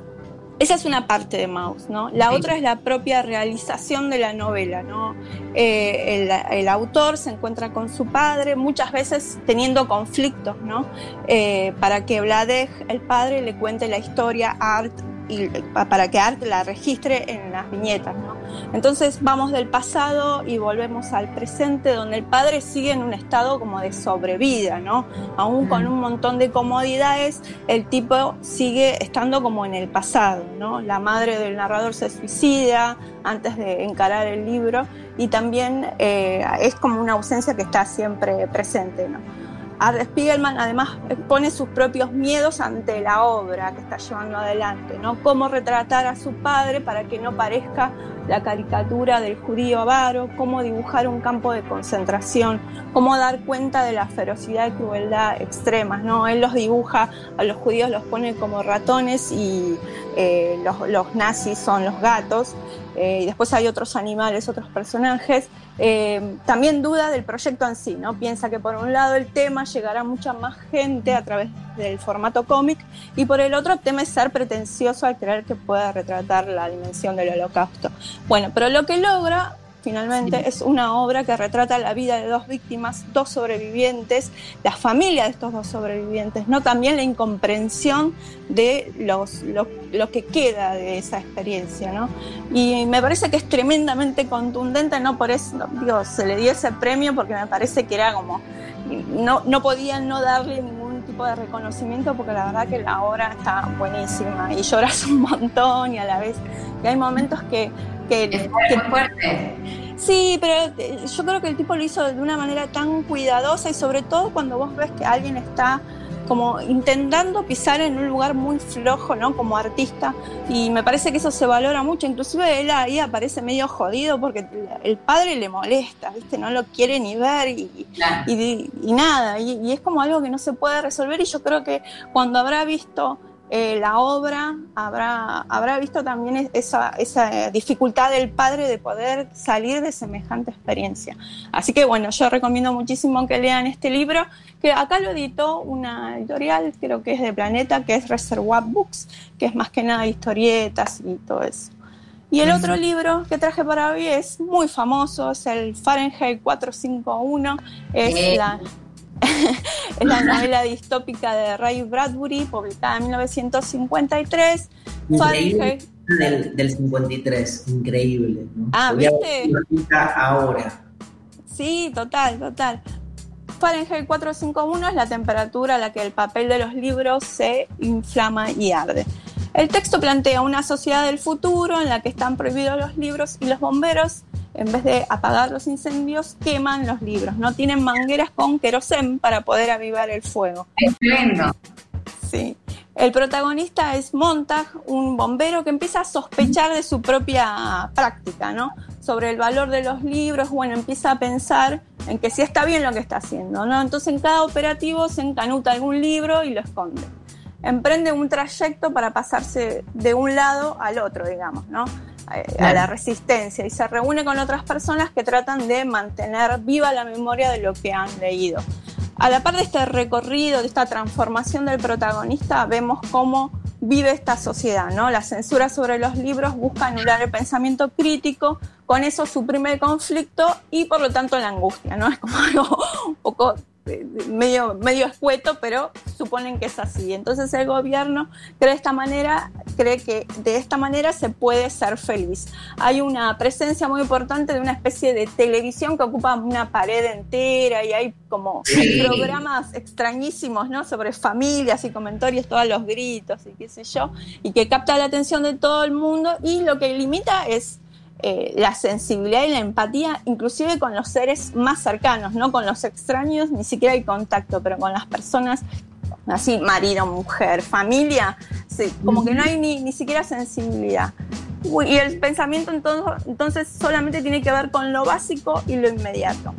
esa es una parte de Maus, ¿no? La otra es la propia realización de la novela, ¿no? Eh, el, autor se encuentra con su padre, muchas veces teniendo conflictos, ¿no? Eh, para que Vladej, el padre, le cuente la historia a Art y para que Art la registre en las viñetas. ¿no? Entonces vamos del pasado y volvemos al presente, donde el padre sigue en un estado como de sobrevida, ¿no? Aún con un montón de comodidades, el tipo sigue estando como en el pasado, ¿no? La madre del narrador se suicida antes de encarar el libro y también eh, es como una ausencia que está siempre presente, ¿no? Spiegelman además pone sus propios miedos ante la obra que está llevando adelante, ¿no? Cómo retratar a su padre para que no parezca la caricatura del judío avaro, cómo dibujar un campo de concentración, cómo dar cuenta de la ferocidad y crueldad extremas, ¿no? Él los dibuja, a los judíos los pone como ratones y eh, los, nazis son los gatos, eh, y después hay otros animales, otros personajes, eh, también duda del proyecto en sí, ¿no? Piensa que por un lado el tema llegará a mucha más gente a través del formato cómic y por el otro teme ser pretencioso al creer que pueda retratar la dimensión del holocausto. Bueno, pero lo que logra finalmente es una obra que retrata la vida de dos víctimas, dos sobrevivientes, la familia de estos dos sobrevivientes, no también la incomprensión de los, lo, que queda de esa experiencia. ¿no? Y me parece que es tremendamente contundente, no por eso, digo, se le dio ese premio porque me parece que era como, no, no podían no darle ningún tipo de reconocimiento porque la verdad que la obra está buenísima y lloras un montón y a la vez, y hay momentos que que, fuerte. Sí, pero eh, yo creo que el tipo lo hizo de una manera tan cuidadosa y sobre todo cuando vos ves que alguien está como intentando pisar en un lugar muy flojo, ¿no? Como artista. Y me parece que eso se valora mucho. Inclusive él ahí aparece medio jodido porque el padre le molesta, ¿viste? No lo quiere ni ver y, y, nada. y es como algo que no se puede resolver y yo creo que cuando habrá visto eh, la obra habrá, habrá visto también esa, esa, dificultad del padre de poder salir de semejante experiencia. Así que bueno, yo recomiendo muchísimo que lean este libro, que acá lo editó una editorial, creo que es de Planeta, que es Reservoir Books, que es más que nada historietas y todo eso. Y el otro libro que traje para hoy es muy famoso, es el Fahrenheit 451, es la, es la novela distópica de Ray Bradbury, publicada en 1953. Fahrenheit. Del, 53, increíble. Ah, ¿viste? Ahora. Sí, total, total. Fahrenheit 451 es la temperatura a la que el papel de los libros se inflama y arde. El texto plantea una sociedad del futuro en la que están prohibidos los libros y los bomberos en vez de apagar los incendios, queman los libros. No tienen mangueras con querosén para poder avivar el fuego. Entiendo. Sí. El protagonista es Montag, un bombero que empieza a sospechar de su propia práctica, ¿no? Sobre el valor de los libros, bueno, empieza a pensar en que si está bien lo que está haciendo, ¿no? Entonces en cada operativo se encanuta algún libro y lo esconde. Emprende un trayecto para pasarse de un lado al otro, digamos, ¿no? A la resistencia y se reúne con otras personas que tratan de mantener viva la memoria de lo que han leído. A la par de este recorrido, de esta transformación del protagonista, vemos cómo vive esta sociedad, ¿no? La censura sobre los libros busca anular el pensamiento crítico, con eso suprime el conflicto y por lo tanto la angustia, ¿no? Es como algo un poco medio, medio escueto, pero suponen que es así. Entonces el gobierno cree, esta manera, cree que de esta manera se puede ser feliz. Hay una presencia muy importante de una especie de televisión que ocupa una pared entera y hay como programas extrañísimos, ¿no? Sobre familias y comentarios, todos los gritos y qué sé yo, y que capta la atención de todo el mundo y lo que limita es eh, la sensibilidad y la empatía, inclusive con los seres más cercanos, no con los extraños, ni siquiera hay contacto, pero con las personas así, marido, mujer, familia, sí, como que no hay ni, ni siquiera sensibilidad. Y el pensamiento entonces, entonces solamente tiene que ver con lo básico y lo inmediato.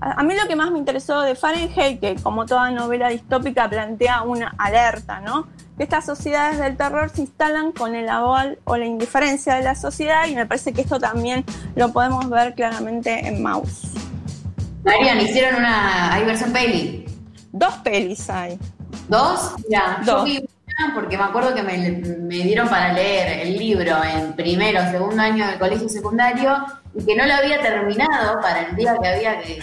A mí lo que más me interesó de Fahrenheit, que como toda novela distópica plantea una alerta, ¿no? Que estas sociedades del terror se instalan con el aval o la indiferencia de la sociedad y me parece que esto también lo podemos ver claramente en Mouse. Marian, hicieron una. ¿Hay versión peli? Dos pelis hay. ¿Dos? Ya, Dos. yo vi una porque me acuerdo que me, me dieron para leer el libro en primero o segundo año del colegio secundario y que no lo había terminado para el día que había que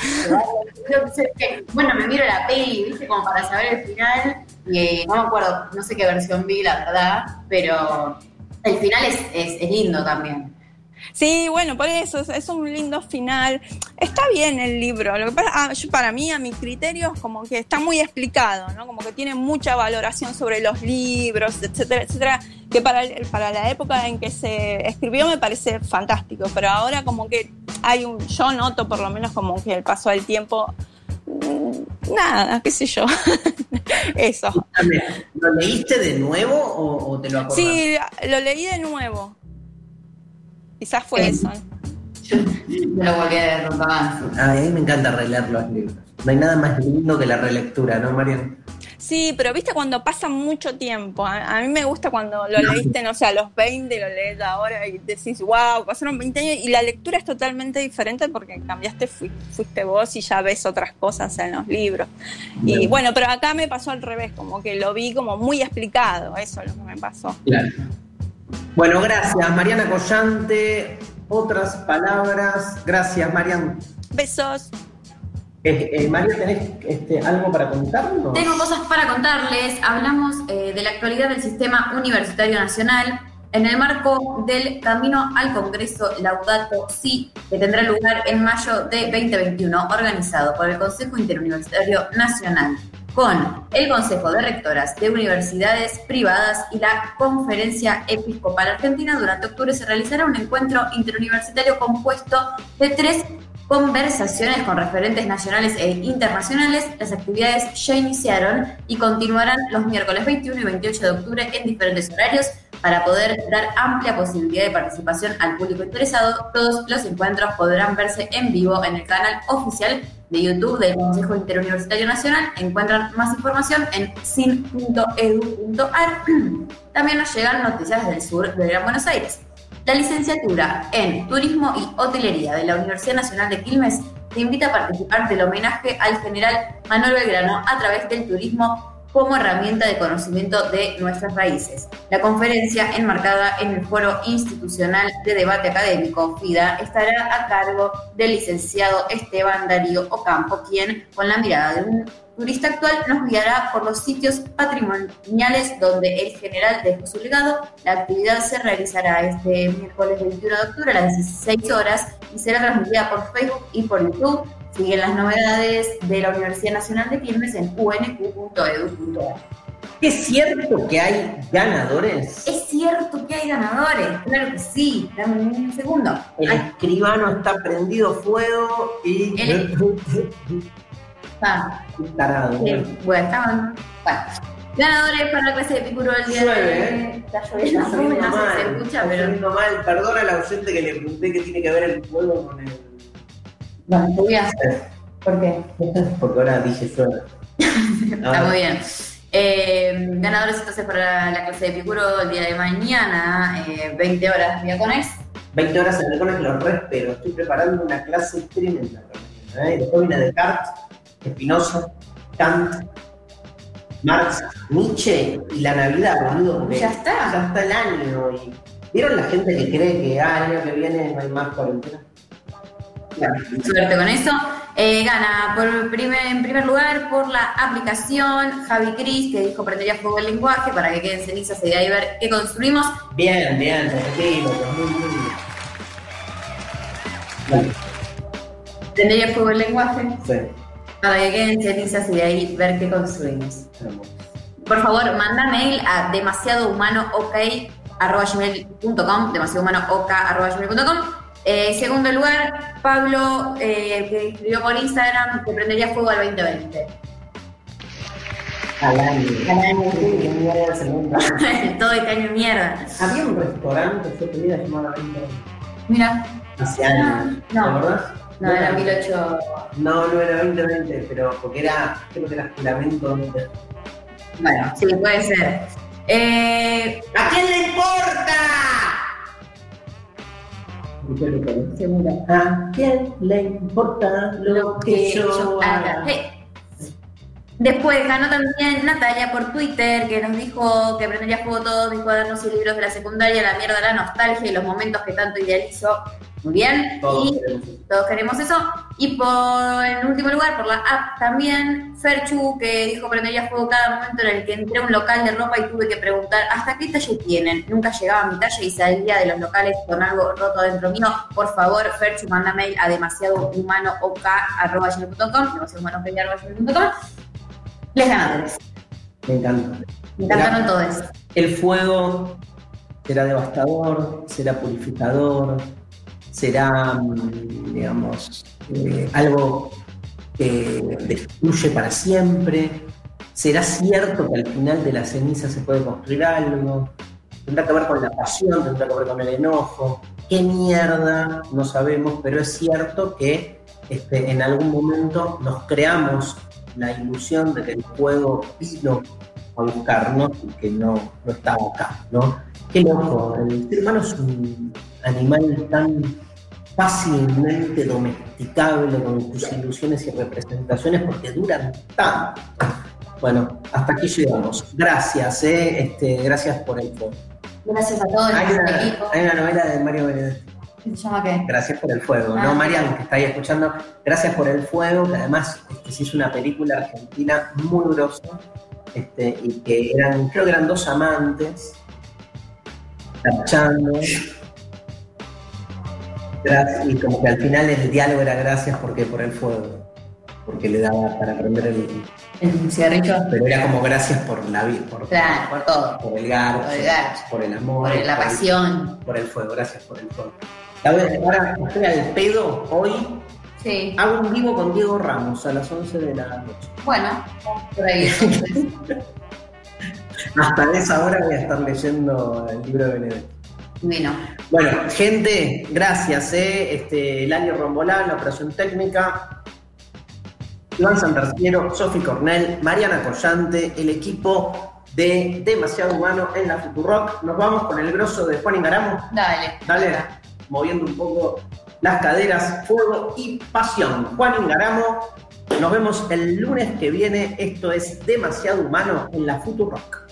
Bueno, me miro la peli, ¿viste? Como para saber el final. Y eh, no me acuerdo, no sé qué versión vi, la verdad, pero el final es, es, es lindo también. Sí, bueno, por eso es, es un lindo final. Está bien el libro. Lo que pasa, ah, yo- para mí, a mi criterio, como que está muy explicado, ¿no? Como que tiene mucha valoración sobre los libros, etcétera, etcétera. Que para, el- para la época en que se escribió me parece fantástico. Pero ahora, como que hay un. Yo noto, por lo menos, como que el paso del tiempo. mm, Nada, qué sé yo. Eso. ¿Lo leíste de nuevo o, o te lo acordás? Sí, lo leí de nuevo. Quizás fue eso. No lo volví a leer nunca más. A mí me encanta releer los libros. No hay nada más lindo que la relectura, ¿no, Marian? Sí, pero viste cuando pasa mucho tiempo. A, a mí me gusta cuando lo leíste, no sé, a los 20, lo lees ahora y decís, wow, pasaron 20 años y la lectura es totalmente diferente porque cambiaste, fui- fuiste vos y ya ves otras cosas en los libros. Y bueno, pero acá me pasó al revés, como que lo vi como muy explicado, eso es lo que me pasó. Claro. Bueno, gracias, Mariana Collante. Otras palabras. Gracias, Marian. Besos. Eh, eh, María, ¿tenés este, algo para contarnos? Tengo cosas para contarles. Hablamos eh, de la actualidad del sistema universitario nacional en el marco del Camino al Congreso Laudato Si, que tendrá lugar en mayo de 2021, organizado por el Consejo Interuniversitario Nacional, con el Consejo de Rectoras de Universidades Privadas y la Conferencia Episcopal Argentina. Durante octubre se realizará un encuentro interuniversitario compuesto de tres conversaciones con referentes nacionales e internacionales. Las actividades ya iniciaron y continuarán los miércoles 21 y 28 de octubre en diferentes horarios para poder dar amplia posibilidad de participación al público interesado. Todos los encuentros podrán verse en vivo en el canal oficial de YouTube del Consejo Interuniversitario Nacional. Encuentran más información en sin.edu.ar. También nos llegan noticias del sur de Gran Buenos Aires. La licenciatura en Turismo y Hotelería de la Universidad Nacional de Quilmes te invita a participar del homenaje al general Manuel Belgrano a través del turismo como herramienta de conocimiento de nuestras raíces. La conferencia, enmarcada en el Foro Institucional de Debate Académico, FIDA, estará a cargo del licenciado Esteban Darío Ocampo, quien, con la mirada de un turista actual, nos guiará por los sitios patrimoniales donde el general dejó su legado. La actividad se realizará este miércoles 21 de octubre a las 16 horas y será transmitida por Facebook y por YouTube. Siguen las novedades de la Universidad Nacional de Quilmes en unq.edu.ar. ¿Es cierto que hay ganadores? Es cierto que hay ganadores, claro que sí. Dame un segundo. El escribano está prendido fuego y. Ah, Tarado. sí, bueno, estaban. Bueno. Ganadores para la clase de Picuro del día de Llueve. ¿eh? Está lloviendo, no se escucha, está pero. mal. Perdona la oyente que le pregunté que tiene que ver el fuego con el. ¿Por qué? Porque ahora dije llueve. Está muy bien. Eh, ganadores entonces para la clase de Picuro el día de mañana, eh, 20 horas miércoles. 20 horas el colegio los re espero. Estoy preparando una clase tremenda. ¿eh? Después viene Descartes, Spinoza, Kant, Marx, Nietzsche y la Navidad, boludo. Ya está. Ya está el año. Y... ¿Vieron la gente que cree que ah, el año que viene no hay más cuarentena? Suerte con eso. Eh, gana por primer, en primer lugar por la aplicación Javi Cris, que dijo prendería fuego el lenguaje para que queden cenizas y de ahí ver qué construimos. Bien, bien, tranquilo, muy, muy bien. Vale, Prendería fuego el lenguaje sí, para que queden cenizas y de ahí ver qué construimos. Por favor, manda mail a demasiadohumanook.com, Eh, segundo lugar, Pablo, eh, que escribió por Instagram que prendería fuego al 2020. Al año. Al año, mierda segundo. Todo este año mierda. Había un restaurante que fue pedida llamado 20 Mira. hace años. ¿Te No. acordás? No, era 2008. No, no era 2020, pero porque era, creo que era juramento. Bueno, sí, puede ser. Eh, ¿A quién le importa? Segunda. ¿A quién le importa lo que yo haga? Hey. Después ganó también Natalia por Twitter, que nos dijo que prendería fuego todos mis cuadernos y libros de la secundaria, la mierda, la nostalgia y los momentos que tanto idealizo. Muy bien. Todos y queremos eso. todos queremos eso. Y por en último lugar, por la app también, Ferchu, que dijo prendería fuego cada momento en el que entré a un local de ropa y tuve que preguntar hasta qué talle tienen. Nunca llegaba a mi talle y salía de los locales con algo roto adentro mío. Por favor, Ferchu, manda mail a demasiadohumanook.com, demasiadohumanook.com. Les ganadores. Me encanta. Me encantaron todos. El fuego será devastador, será purificador, será, mm, digamos, eh, algo que destruye para siempre. Será cierto que al final de la ceniza se puede construir algo. Tendrá que ver con la pasión, tendrá que ver con el enojo. ¿Qué mierda? No sabemos, pero es cierto que este, en algún momento nos creamos la ilusión de que el fuego vino a buscarnos y que no, no estaba acá, ¿no? Qué loco, el ser humano es un animal tan fácilmente domesticable con sus ilusiones y representaciones porque duran tanto. Bueno, hasta aquí llegamos. Gracias, ¿eh? este, gracias por el fuego. Gracias a todos Hay una, equipo. hay una novela de Mario Benedetti. ¿Se llama qué? Gracias por el fuego, Ah. ¿no? Marian, que está ahí escuchando, gracias por el fuego, que además este, se hizo una película argentina muy grosa, este, y que eran, creo que eran dos amantes, Gracias, y como que al final el diálogo era gracias porque por el fuego, porque le daba para prender el, El cigarrillo. pero era como gracias por la vida, por, Claro, por todo. por el garcho, Por el garcho. por el amor, Por la el- pasión. por el fuego, gracias por el fuego. A ver, ahora estoy al pedo hoy. Sí. Hago un vivo con Diego Ramos a las 11 de la noche. Bueno, por ahí. entonces. Hasta esa hora voy a estar leyendo el libro de Benedetti. Bueno, Bueno, gente, gracias. ¿eh? Este, Lani Rombolán, la operación técnica. Iván Santarciero, Sofi Cornell, Mariana Collante, el equipo de Demasiado Humano en la Futurock. Nos vamos con el grosso de Juan Ingaramo. dale. Dale, moviendo un poco las caderas, fuego y pasión. Juan Ingaramo, nos vemos el lunes que viene. Esto es Demasiado Humano en la Futurock.